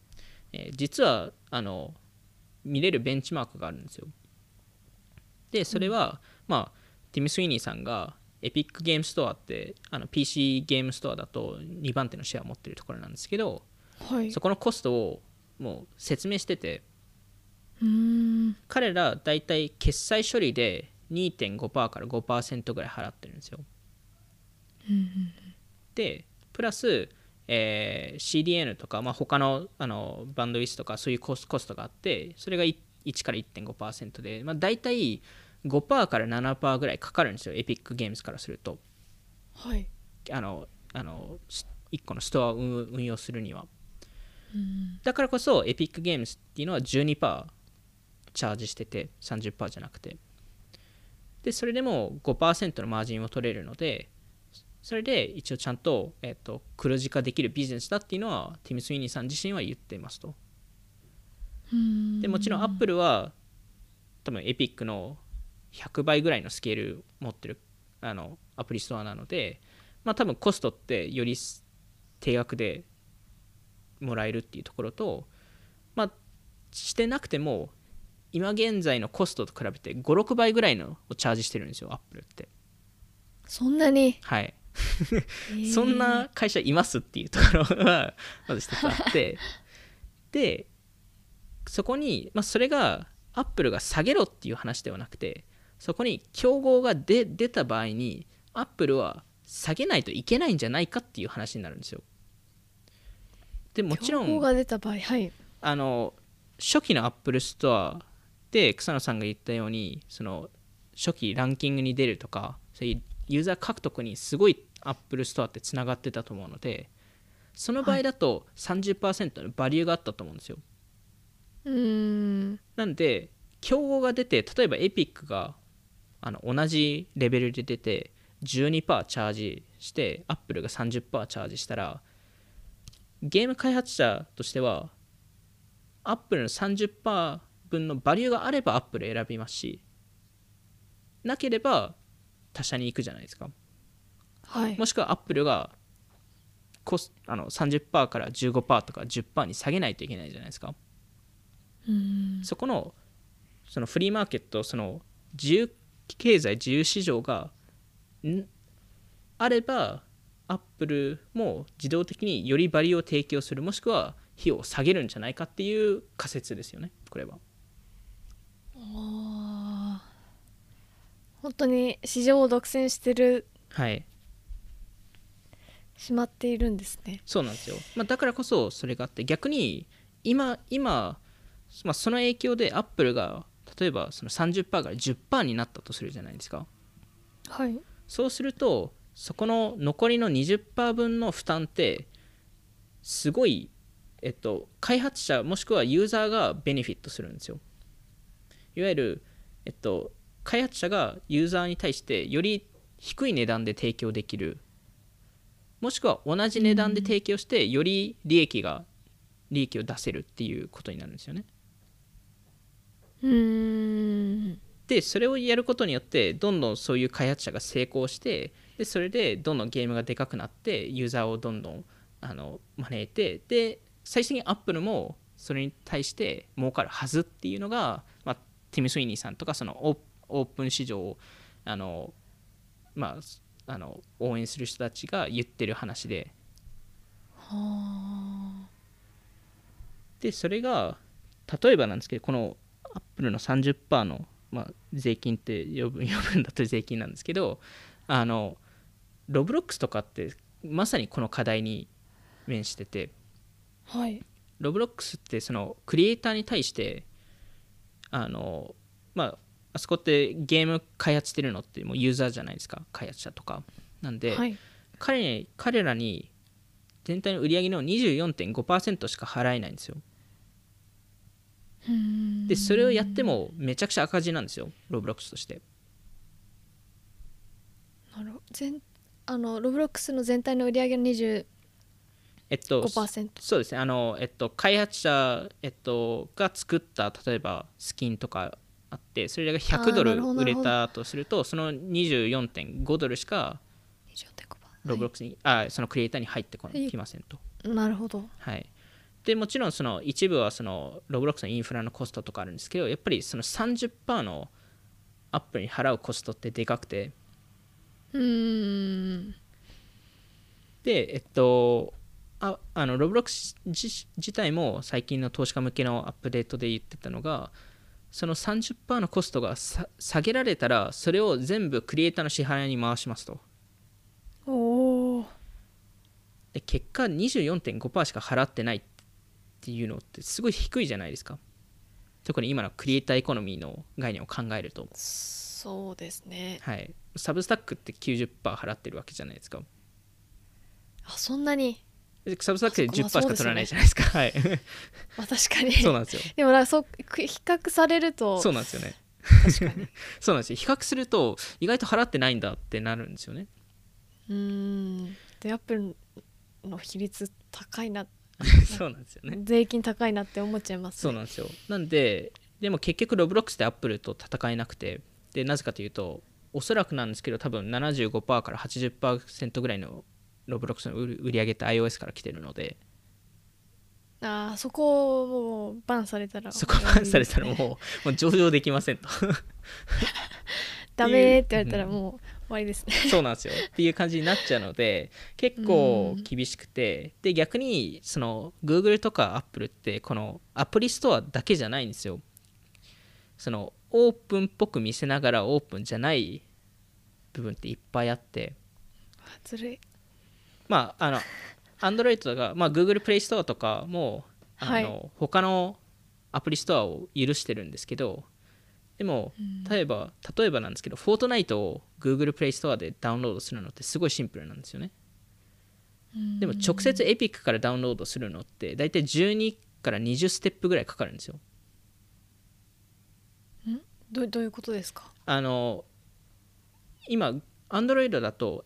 えー実はあの見れるベンチマークがあるんですよ。でそれは、まあティム・スウィニーさんがエピックゲームストアってあの PC ゲームストアだと2番手のシェアを持ってるところなんですけどはい。そこのコストをもう説明してて彼ら大体決済処理で2.5%から5%ぐらい払ってるんですよ。でプラス、えー CDN とか、まあ、他のあのバンドウィスとかそういうコスコストがあってそれがい1から1.5%で、まあ、大体5%から7%ぐらいかかるんですよエピックゲームズからすると。はい。あのあの1個のストアを運運用するには。うん。だからこそエピックゲームズっていうのは12%チャージしてて30%じゃなくて。でそれでも5%のマージンを取れるのでそれで一応ちゃんと,、えっと黒字化できるビジネスだっていうのはティム・スウィニーさん自身は言っていますと。うん。でもちろんアップルは多分エピックの100倍ぐらいのスケール持ってるあのアプリストアなのでまあ多分コストってより定額でもらえるっていうところとまあしてなくても今現在のコストと比べて56倍ぐらいのをチャージしてるんですよアップルって。そんなに、はい。えー そんな会社いますっていうところはまず一つあって。でそこに、まあ、それがアップルが下げろっていう話ではなくてそこに競合が出出た場合にアップルは下げないといけないんじゃないかっていう話になるんですよ。でもちろん競合が出た場合はい。あの初期のアップルストアで草野さんが言ったようにその初期ランキングに出るとかそういうユーザー獲得にすごいアップルストアってつながってたと思うのでその場合だと30%のバリューがあったと思うんですよ、うーん。なんで競合が出て例えばエピックがあの同じレベルで出て12%チャージしてアップルが30%チャージしたらゲーム開発者としてはアップルの30%分のバリューがあればアップル選びますしなければ他社に行くじゃないですか。はい。もしくはアップルがコスあの30%から15%とか10%に下げないといけないじゃないですか。そこのそのフリーマーケットその自由経済自由市場がんあればアップルも自動的によりバリューを提供するもしくは費用を下げるんじゃないかっていう仮説ですよねこれは本当に市場を独占してるはい。しまっているんですね。そうなんですよ、まあ、だからこそそれがあって逆に今今、まあ、その影響でアップルが例えばその30%から10%になったとするじゃないですか。はい。そうするとそこの残りの20%分の負担ってすごい、えっと、開発者もしくはユーザーがベネフィットするんですよ。いわゆる、えっと、開発者がユーザーに対してより低い値段で提供できる。もしくは同じ値段で提供してより利益が利益を出せるっていうことになるんですよね。うーん。でそれをやることによってどんどんそういう開発者が成功してでそれでどんどんゲームがでかくなってユーザーをどんどんあの招いてで最終的にアップルもそれに対して儲かるはずっていうのが、まあ、ティム・スウィニーさんとかそのオーオープン市場をあの、まあ、あの応援する人たちが言ってる話で。はでそれが例えばなんですけどこのアップルの30%の、まあ、税金って呼ぶ呼ぶんだと税金なんですけどあのロブロックスとかってまさにこの課題に面してて。あはい。ロブロックスってそのクリエイターに対してあのまああそこってゲーム開発してるのってもうユーザーじゃないですか。開発者とか。なんで、はい。彼に彼らに全体の売り上げの24.5%しか払えないんですよ。でそれをやってもめちゃくちゃ赤字なんですよ。ロブロックスとして。なるほど。全あのロブロックスの全体の売り上げの25%えっとそうですね。あの、えっと、開発者、えっと、が作った例えばスキンとかあってそれが100ドル売れたとするとその24.5ドルしか24.5%ロブロックスに、あそのクリエイターに入ってこはいきませんと。なるほど。はい、でもちろんその一部はそのロブロックスのインフラのコストとかあるんですけどやっぱりその30%のアップルに払うコストってでかくて。うーん。でえっとああのロブロックス自自体も最近の投資家向けのアップデートで言ってたのがその30%のコストがさ下げられたらそれを全部クリエイターの支払いに回しますと。おおで結果24.5%しか払ってないっていうのってすごい低いじゃないですか。特に今のクリエイターエコノミーの概念を考えると、そうですね。はい、サブスタックって90%払ってるわけじゃないですか。あそんなにでサブスタックで10%しか取らないじゃないですか、は いまあ確かに。そうなんですよ。でもなんかそうく比較されると。そうなんですよね。確かに。そうなんですよ。比較すると意外と払ってないんだってなるんですよね。うーん。でアップルの比率高いな。そうなんですよね。税金高いなって思っちゃいます、ね、そうなんですよ。なんででも結局ロブロックスでアップルと戦えなくてでなぜかというとおそらくなんですけど多分75%から80%ぐらいのロブロックスの売り上げって iOS から来てるので。あーそこをもうバンされたらそこバンされたらもうもう上場できませんと。ダメって言われたらもう終わりですね。そうなんですよ。っていう感じになっちゃうので結構厳しくて。で逆にその Google とか Apple ってこのアプリストアだけじゃないんですよ。そのオープンっぽく見せながらオープンじゃない部分っていっぱいあって。あずるいまああの Android とか、まあ、Google プレイストアとかもあの、はい。他のアプリストアを許してるんですけどでも例えば例えばなんですけどフォートナイトを Google プレイストアでダウンロードするのってすごいシンプルなんですよね。でも直接 Epic からダウンロードするのって大体12から20ステップぐらいかかるんですよ。どどういうことですか？あの今 Android だと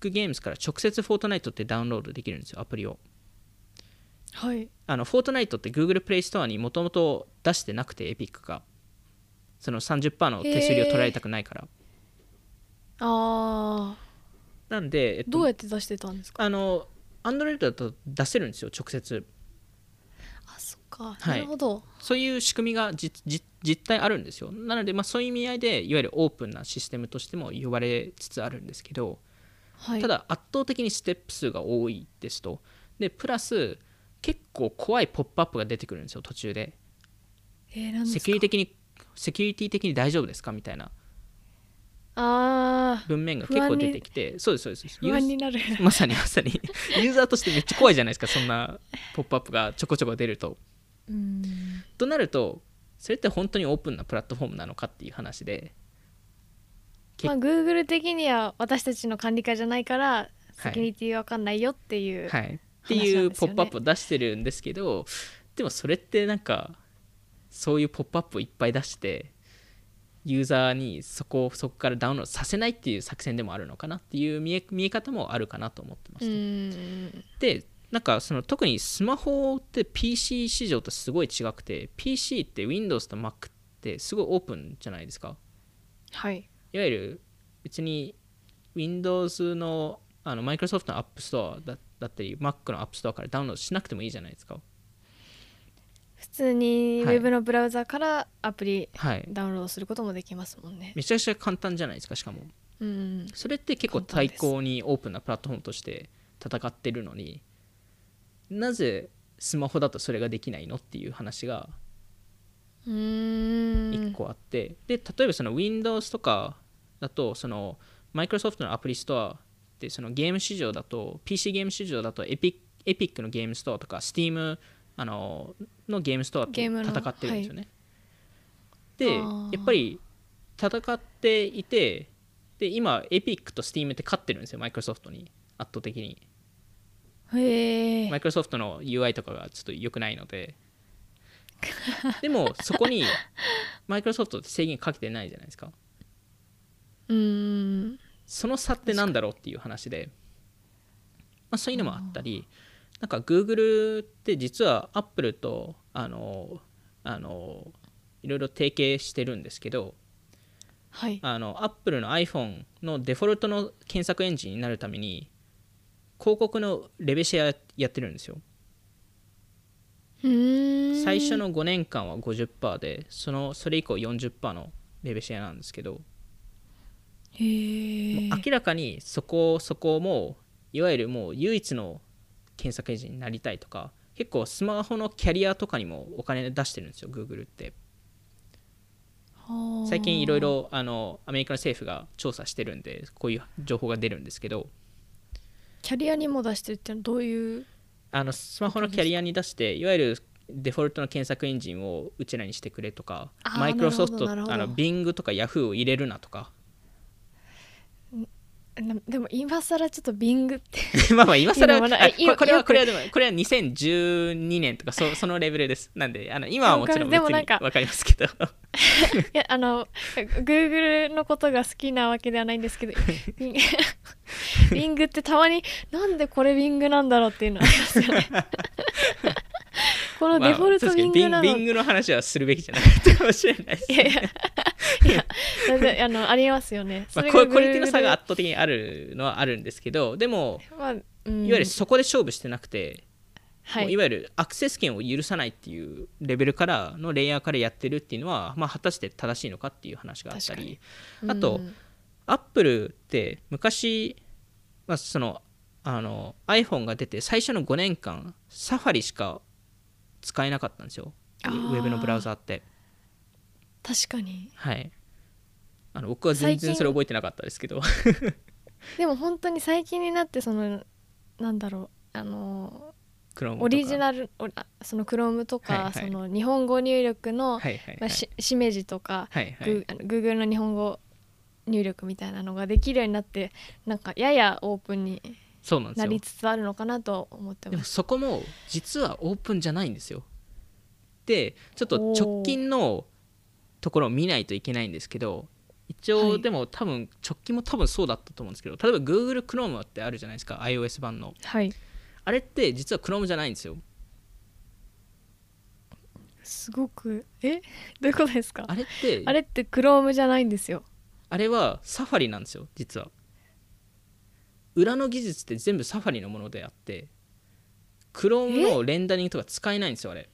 Epic ゲームズから直接フォートナイトってダウンロードできるんですよアプリを。はい。あのフォートナイトって Google プレイストアにもともと出してなくて Epic が。その30%の手数料取られたくないから。あなんで、えっと、ーどうやって出してたんですか？あの Android だと出せるんですよ直接。あそっか、はい。なるほど。そういう仕組みがじじ実態あるんですよ。なので、まあ、そういう意味合いでいわゆるオープンなシステムとしても呼ばれつつあるんですけど、はい。ただ圧倒的にステップ数が多いですと。でプラス結構怖いポップアップが出てくるんですよ途中で。えー、でセキュリティ的にセキュリティ的に大丈夫ですか？みたいな。あー文面が結構出てきて。そうですそうです。不安になる。まさにまさに。ユーザーとしてめっちゃ怖いじゃないですかそんなポップアップがちょこちょこ出ると。うん。となるとそれって本当にオープンなプラットフォームなのかっていう話でまあ Google 的には私たちの管理会じゃないからセキュリティわかんないよっていう、はい、って話いうポップアップを出してるんですけどでもそれってなんかそういうポップアップをいっぱい出してユーザーにそこをそこからダウンロードさせないっていう作戦でもあるのかなっていう見え見え方もあるかなと思ってます、うん。でなんかその特にスマホって PC 市場とすごい違くて PC って Windows と Mac ってすごいオープンじゃないですか。はいいわゆる別に Windows のあの Microsoft の App Store だだったり Mac の App Store からダウンロードしなくてもいいじゃないですか。普通にウはい。ェブのブラウザからアプリはい。ダウンロードすることもできますもんね、めちゃくちゃ簡単じゃないですかしかも。うんそれって結構対抗にオープンなプラットフォームとして戦ってるのになぜスマホだとそれができないのっていう話がうーん。1個あって、で例えばその Windows とかだとその Microsoft のアプリストアってそのゲーム市場だと PC ゲーム市場だとエピエピックのゲームストアとか Steam あののゲームストアと戦ってるんですよね。であー。やっぱり戦っていてで今エピックと Steam って勝ってるんですよマイクロソフトに圧倒的に。へえマイクロソフトの UI とかがちょっと良くないので。でもそこにマイクロソフトって制限かけてないじゃないですかうーんその差ってなんだろうっていう話で、まあ、そういうのもあったりなんか Google って実は Apple とあのあのいろいろ提携してるんですけどはい。あの Apple の iPhone のデフォルトの検索エンジンになるために広告のレベシアやってるんですよ。最初の5年間は50%でそのそれ以降40%のレベシアなんですけど明らかにそこそこもいわゆるもう唯一の検索エンジンになりたいとか結構スマホのキャリアとかにもお金出してるんですよ Google って。最近いろいろあのアメリカの政府が調査してるんでこういう情報が出るんですけど。キャリアにも出してるってのはどういう？あのスマホのキャリアに出していわゆるデフォルトの検索エンジンをうちらにしてくれとかマイクロソフトあの Bing とか Yahoo を入れるなとかなでも今更ちょっとビングって。まあまあ今更今これはこれはでも。これは2012年とかそそのレベルです。なんであの今はもちろん別にでもなんか分かりますけど。いやあの Google のことが好きなわけではないんですけどビン ビングってたまになんでこれビングなんだろうっていうのありますよねこのデフォルトビングなの、ビングの話はするべきじゃなかったかもしれないですいやいやいやあのありますよねまあ、こクオリティの差が圧倒的にあるのはあるんですけどでもまあうんいわゆるそこで勝負してなくて、はいいわゆるアクセス権を許さないっていうレベルからのレイヤーからやってるっていうのは、まあ、果たして正しいのかっていう話があったりあとうんアップルって昔、まあ、そのあの iPhone が出て最初の5年間サファリしか使えなかったんですよ。ウェブのブラウザーって。確かに。はい。あの僕は全然それ覚えてなかったですけど。でも本当に最近になってそのなんだろう。あのオリジナルその Chrome とか、はいはい。その日本語入力の、はいはいはい。まあ、ししめじとか、はいはい。グーあの Google の日本語入力みたいなのができるようになってなんかややオープンにそうなんですよ。なりつつあるのかなと思ってでもます。そこも実はオープンじゃないんですよ。でちょっと直近のところを見ないといけないんですけど一はい。応でも多分直近も多分そうだったと思うんですけど例えば Google Chrome ってあるじゃないですか iOS 版の。はい。あれって実は Chrome じゃないんですよ。すごく。え？どういうことですか？あれってあれって Chrome じゃないんですよ。あれはサファリなんですよ実は裏の技術って全部サファリのものであって Chrome のレンダリングとか使えないんですよあれ。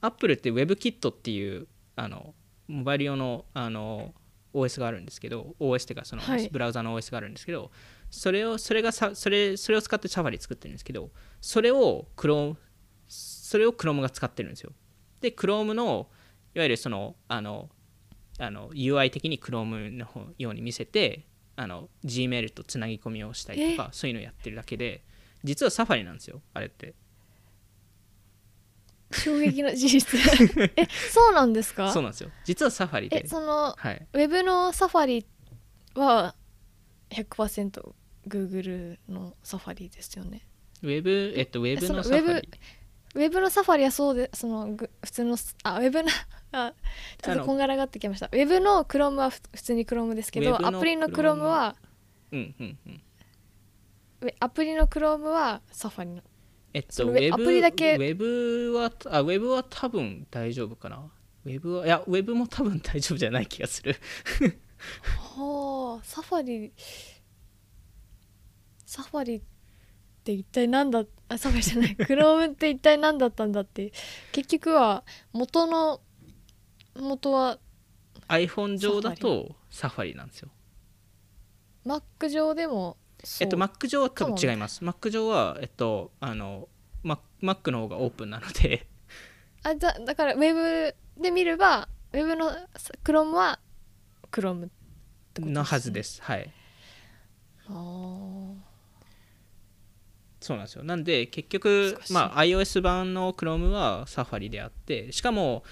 Apple って WebKit っていうあのモバイル用のあの OS があるんですけど OS っていうかそのはい。ブラウザの OS があるんですけど、それをそれがさそれそれを使ってサファリ作ってるんですけどそれを Chrome それを Chrome が使ってるんですよ。で Chrome のいわゆるそのあのあの UI 的に Chrome の方ように見せてあの Gmail とつなぎ込みをしたりとかそういうのをやってるだけで実はサファリなんですよあれって。衝撃の事実。えそうなんですか？そうなんですよ。実はサファリえでそのはい。ウェブのサファリは 100%Google のサファリですよね。ウェブえっとウェブそののサファリ。ウェブのサファリはそうでそのぐ普通のスあウェブのあちょっとこんがらがってきました。ウェブの Chrome はふ普通に Chrome ですけどアプリの Chrome Chrome はうんうんうん。ウェアプリの Chrome はサファリの。えっとウェブアプリだけウェブはあウェブは多分大丈夫かな？ウェブはいやウェブも多分大丈夫じゃない気がする。はあサファリサファリって一体何だあサファリじゃない。Chrome って一体何だったんだって。結局は元の元は iPhone 上だとサファリ。なんですよ。Mac 上でもえっと Mac 上は多分違います。Mac 上はえっとあの Mac, の方がオープンなので。あだだからウェブで見ればウェブの Chrome は Chrome ってことね。のはずです。はい。あー。そうなんですよ。なんで結局まあ iOS 版の Chrome はサファリであってしかも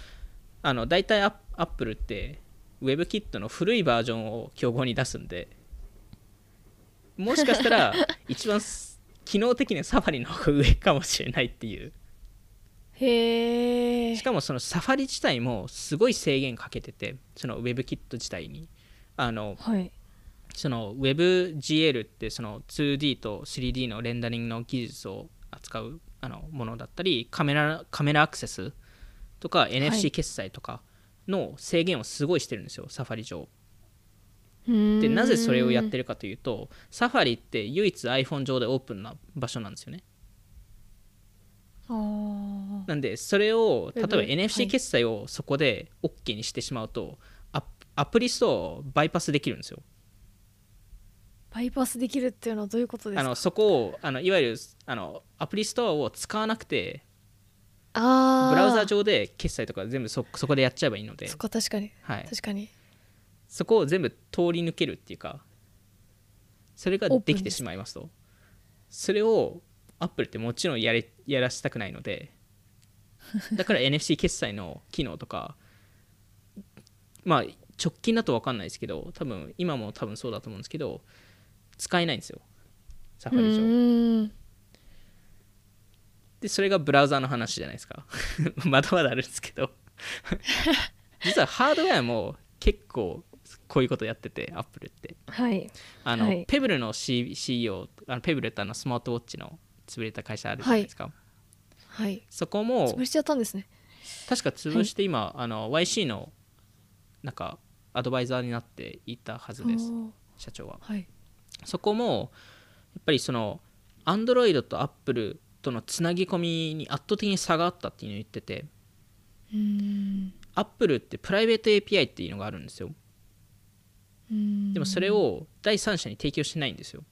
あの大体アップルって WebKit の古いバージョンを競合に出すんでもしかしたら 一番す機能的にはサファリの方が上かもしれないっていう。へえしかもそのサファリ自体もすごい制限かけててその WebKit 自体に。あのはい。その WebGL ってその 2D と 3D のレンダリングの技術を扱うあのものだったりカメラカメラアクセスとかい。NFC 決済とかの制限をすごいしてるんですよ、サファリ上。でなぜそれをやってるるかというとサファリって唯一 iPhone 上でオープンな場所なんですよね。なんでそれを例えば NFC はい。決済をそこで OK にしてしまうと、アアプリストアをバイパスできるんですよ。バイパスできるっていうのはどういうことですか？あのそこをあのいわゆるあのアプリストアを使わなくてブラウザ上で決済とか全部そそこでやっちゃえばいいので。そっ、か確かに。はい、確かに。そこを全部通り抜けるっていうかそれができてしまいますと。それをアップルってもちろんやれやらせたくないので。だから NFC 決済の機能とかまあ直近だと分かんないですけど多分今も多分そうだと思うんですけど使えないんですよ。サファリ上でそれがブラウザーの話じゃないですか。まだまだあるんですけど。実はハードウェアも結構こういうことやっててアップルって。はい。あの、はい。ペブルの C CEO あのペブルってあのスマートウォッチの潰れた会社あるじゃないですか、はい。そこも潰しちゃったんですね。確か潰して今、あの YC のなんかアドバイザーになっていたはずです。社長は。はい。そこもやっぱりその Android と Apple とのつなぎ込みに圧倒的に差があったっていうのを言っててうーん。Apple ってプライベート API っていうのがあるんですよ。でもそれを第三者に提供してないんですよ。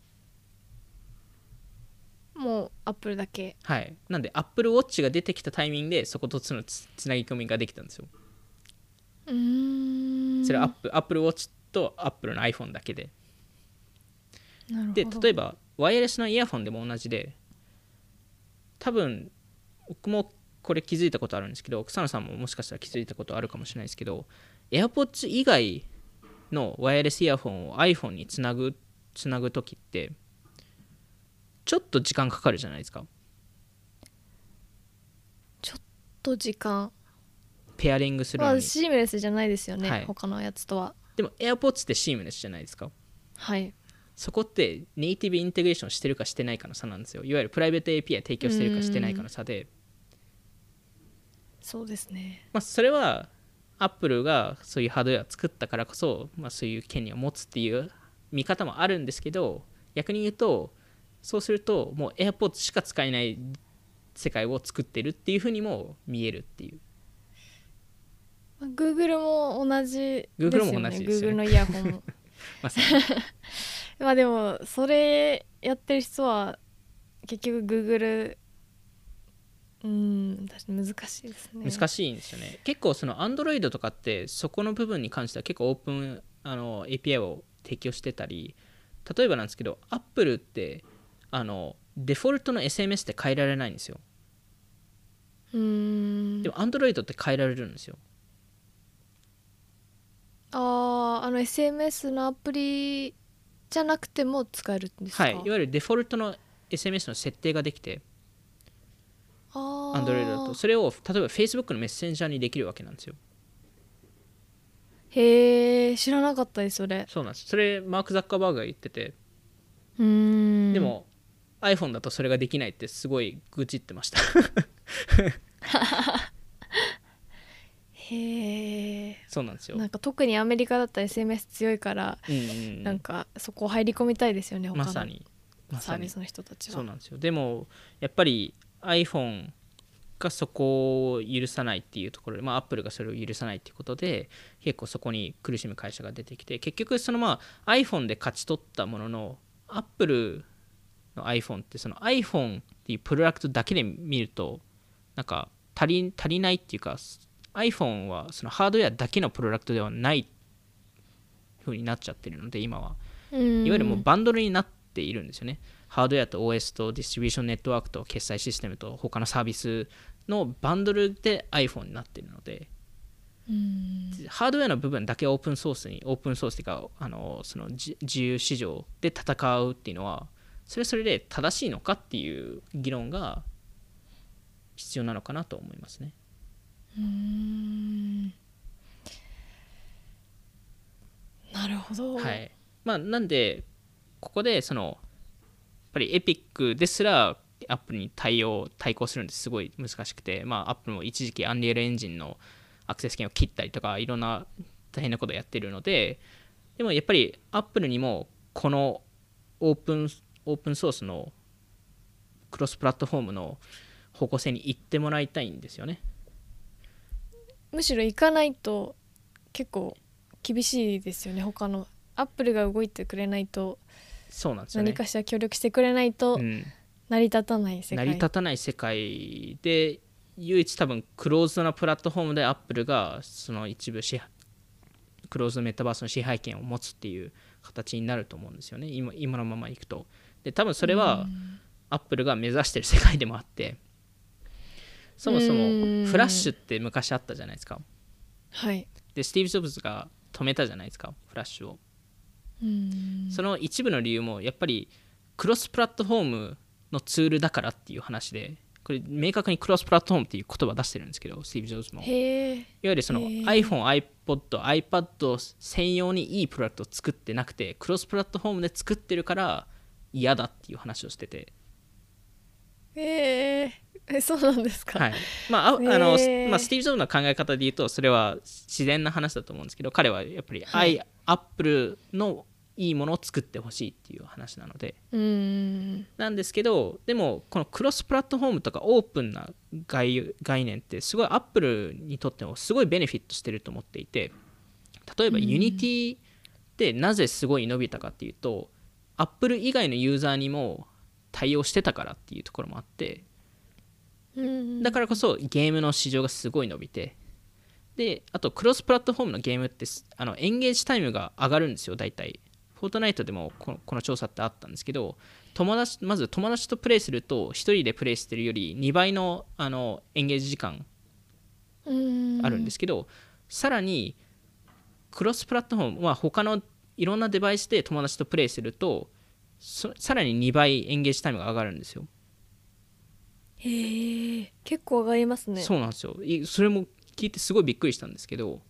もうアップルだけ。はい。なんで Apple Watch が出てきたタイミングでそことつのつつなぎ込みができたんですよ。うーん。それは Apple, Apple Watch と Apple の iPhone だけで。で例えばワイヤレスのイヤホンでも同じで多分僕もこれ気づいたことあるんですけど草野さんももしかしたら気づいたことあるかもしれないですけど AirPods 以外のワイヤレスイヤホンを iPhone につなぐつなぐ時ってちょっと時間かかるじゃないですか。と時間。ペアリングするのに。まあシームレスじゃないですよね、はい。他のやつとは。でも AirPods ってシームレスじゃないですか。はいそこってネイティブインテグレーションしてるかしてないかの差なんですよ。いわゆるプライベート API 提供してるかしてないかの差で。そうですね。まあ、それはアップルがそういうハードウェアを作ったからこそ、まあ、そういう権利を持つっていう見方もあるんですけど逆に言うとそうするともう AirPods しか使えない世界を作ってるっていうふうにも見えるっていう。まあ Google も同じですよ Google ねも同じですよ Google ねのイヤホンも。まさにまあでもそれやってる人は結局 Google うん確かに難しいですね。難しいんですよね。結構その Android とかってそこの部分に関しては結構オープンあの API を提供してたり例えばなんですけど Apple ってあのデフォルトの SMS って変えられないんですよ。うーん。でも Android って変えられるんですよ。あーあの SMS のアプリじゃなくても使えるんですか？はい、いわゆるデフォルトの SMS の設定ができてあー。Android だと。それを例えば Facebook のメッセンジャーにできるわけなんですよ。へえ知らなかったですそれ。そうなんです。それマーク・ザッカーバーグが言ってて。うーん。でも iPhone だとそれができないってすごい愚痴ってました へえそうなんですよ。なんか特にアメリカだったら SMS 強いから、うんうんなんかそこ入り込みたいですよね他のまさに。サービスの人たちは。そうなんですよ。でもやっぱり iPhone がそこを許さないっていうところで、まあ、Apple がそれを許さないっていうことで結構そこに苦しむ会社が出てきて結局そのまあ iPhone で勝ち取ったものの Apple の iPhone ってその iPhone っていうプロダクトだけで見るとなんか足り足りないっていうか iPhone はそのハードウェアだけのプロダクトではない風になっちゃってるので今はうんいわゆるもうバンドルになっているんですよね。ハードウェアと OS とディストリビューションネットワークと決済システムと他のサービスのバンドルで iPhone になっているので、うんハードウェアの部分だけオープンソースに、オープンソースというか、あのその自自由市場で戦うっていうのは、それはそれで正しいのかっていう議論が必要なのかなと思いますね。うん。なるほど、はい。まあ、なんでここでそのやっぱりエピックですらアップルに対応対抗するんですごい難しくて、まあ、アップルも一時期アンリエルエンジンのアクセス権を切ったりとかいろんな大変なことをやってるのででもやっぱりアップルにもこのオープンオープンソースのクロスプラットフォームの方向性に行ってもらいたいんですよね。むしろ行かないと結構厳しいですよね。他のアップルが動いてくれないとそうなんですよね。何かしら協力してくれないとうん、成り立たない世界、成り立たない世界で唯一多分クローズドなプラットフォームでアップルがその一部支配クローズドメタバースの支配権を持つっていう形になると思うんですよね。今今のままいくと。で多分それはアップルが目指してる世界でもあってそもそうん。もフラッシュって昔あったじゃないですか。はい。でスティーブ・ジョブズが止めたじゃないですか。フラッシュを。うん。その一部の理由もやっぱりクロスプラットフォームのツールだからっていう話でこれ明確にクロスプラットフォームっていう言葉出してるんですけどスティー。ブ・ジョブズもいわゆるその iPhone、iPod、iPad 専用にいいプロダクトを作ってなくてクロスプラットフォームで作ってるから嫌だっていう話をしててへええそうなんですか、はい。まあああの、まあ、スティー。ブ・ジョブズの考え方で言うとそれは自然な話だと思うんですけど彼はやっぱり、はい。アップルのいいものを作ってほしいっていう話なので。うん。なんですけどでもこのクロスプラットフォームとかオープンな概概念ってすごいアップルにとってもすごいベネフィットしてると思っていて例えばうん。Unity ってなぜすごい伸びたかっていうとアップル以外のユーザーにも対応してたからっていうところもあってうんだからこそゲームの市場がすごい伸びてであとクロスプラットフォームのゲームってすあのエンゲージタイムが上がるんですよ大体。フォートナイトでもこのこの調査ってあったんですけど友達まず友達とプレイすると1人でプレイしてるより2倍のあのエンゲージ時間うん。あるんですけど、さらにクロスプラットフォームは他のいろんなデバイスで友達とプレイするとそさらに2倍エンゲージタイムが上がるんですよ。へえ結構上がりますね。そうなんですよ。いそれも聞いてすごいびっくりしたんですけど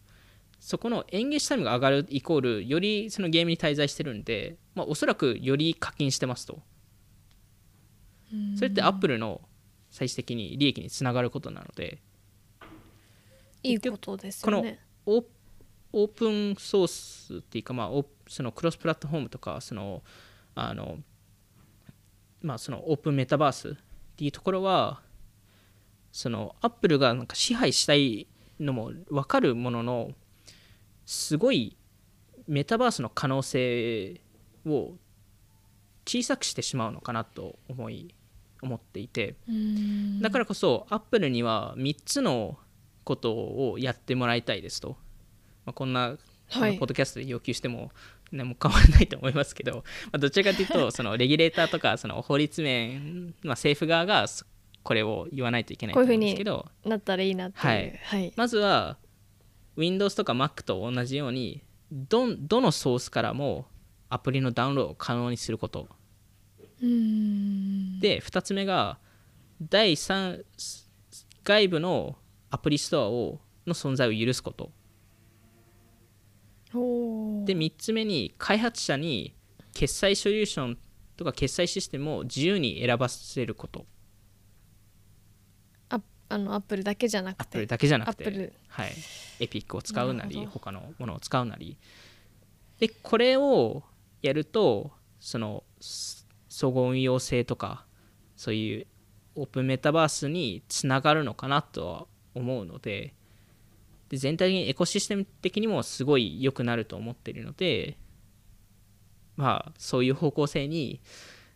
そこのエンゲージタイムが上がるイコールよりそのゲームに滞在してるんで、まあ、おそらくより課金してますと。それってアップルの最終的に利益につながることなのでいいことですこのよねオーオープンソースっていうか、まあ、そのクロスプラットフォームとかそのあの、まあ、そのオープンメタバースっていうところはそのアップルがなんか支配したいのも分かるもののすごいメタバースの可能性を小さくしてしまうのかなと思い思っていて。うん。だからこそアップルには3つのことをやってもらいたいですと、まあ、こんなこはい。のポッドキャストで要求しても何も変わらないと思いますけど、まあ、どちらかというと そのレギュレーターとかその法律面、まあ、政府側がそこれを言わないといけないと思うんですけどなったらいいなっていう。はい。はい。まずは Windows とか Mac と同じようにどんどのソースからもアプリのダウンロードを可能にすること。うん。で2つ目が第3外部のアプリストアをの存在を許すことで3つ目に開発者に決済ソリューションとか決済システムを自由に選ばせること。ああのアップルだけじゃなくて。アップルだけじゃなくて。はい、エピックを使うなり他のものを使うなり。でこれをやるとそのす総合運用性とかそういうオープンメタバースにつながるのかなとは思うのでで全体的にエコシステム的にもすごい良くなると思っているのでまあそういう方向性に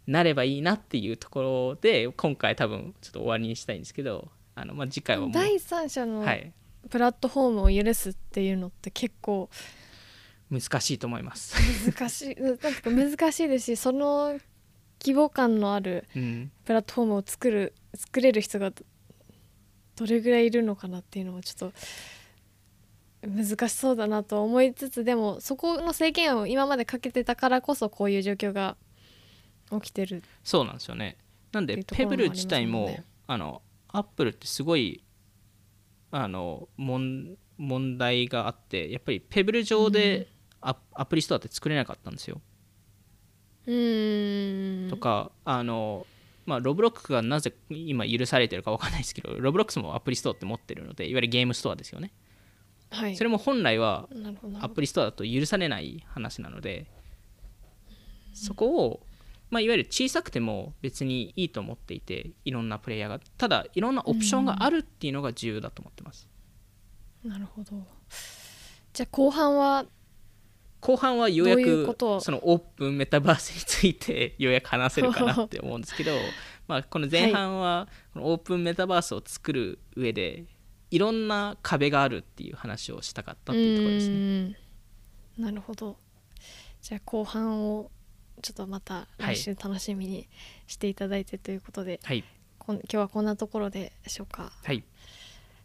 なればいいなっていうところで今回多分ちょっと終わりにしたいんですけどあの、まあ、次回はもう第三者のはい。プラットフォームを許すっていうのって結構難しいと思います。難しい。なんか難しいですしその規模感のあるうん、プラットフォームを作る作れる人がどどれぐらいいるのかなっていうのもちょっと難しそうだなと思いつつでもそこの制限を今までかけてたからこそこういう状況が起きてるそうなんですよね。なんで、ペブル自体もあのアップルってすごいあの問問題があってやっぱりペブル上でア,、アプリストアって作れなかったんですよ。うーんとかあのまあロブロックスがなぜ今許されてるかわかんないですけどロブロックスもアプリストアって持ってるのでいわゆるゲームストアですよね。はい。それも本来はアプリストアだと許されない話なのでそこを、まあ、いわゆる小さくても別にいいと思っていていろんなプレイヤーが。ただいろんなオプションがあるっていうのが重要だと思ってます、なるほど。じゃあ後半は後半はようやくそのオープンメタバースについて ようやく話せるかなって思うんですけどまあこの前半は このオープンメタバースを作る上でいろんな壁があるっていう話をしたかったっていうところですね。うん。なるほど。じゃあ後半をちょっとまた来週楽しみにしていただいてということで、はい、こん今日はこんなところでしょうか？はい、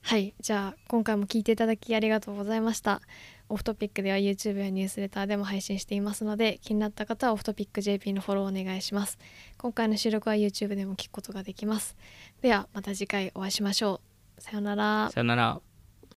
はい。じゃあ今回も聞いていただきありがとうございました。オフトピックでは YouTube やニュースレターでも配信していますので気になった方はオフトピック JP のフォローお願いします。今回の収録は YouTube でも聞くことができます。ではまた次回お会いしましょうさよならさよなら。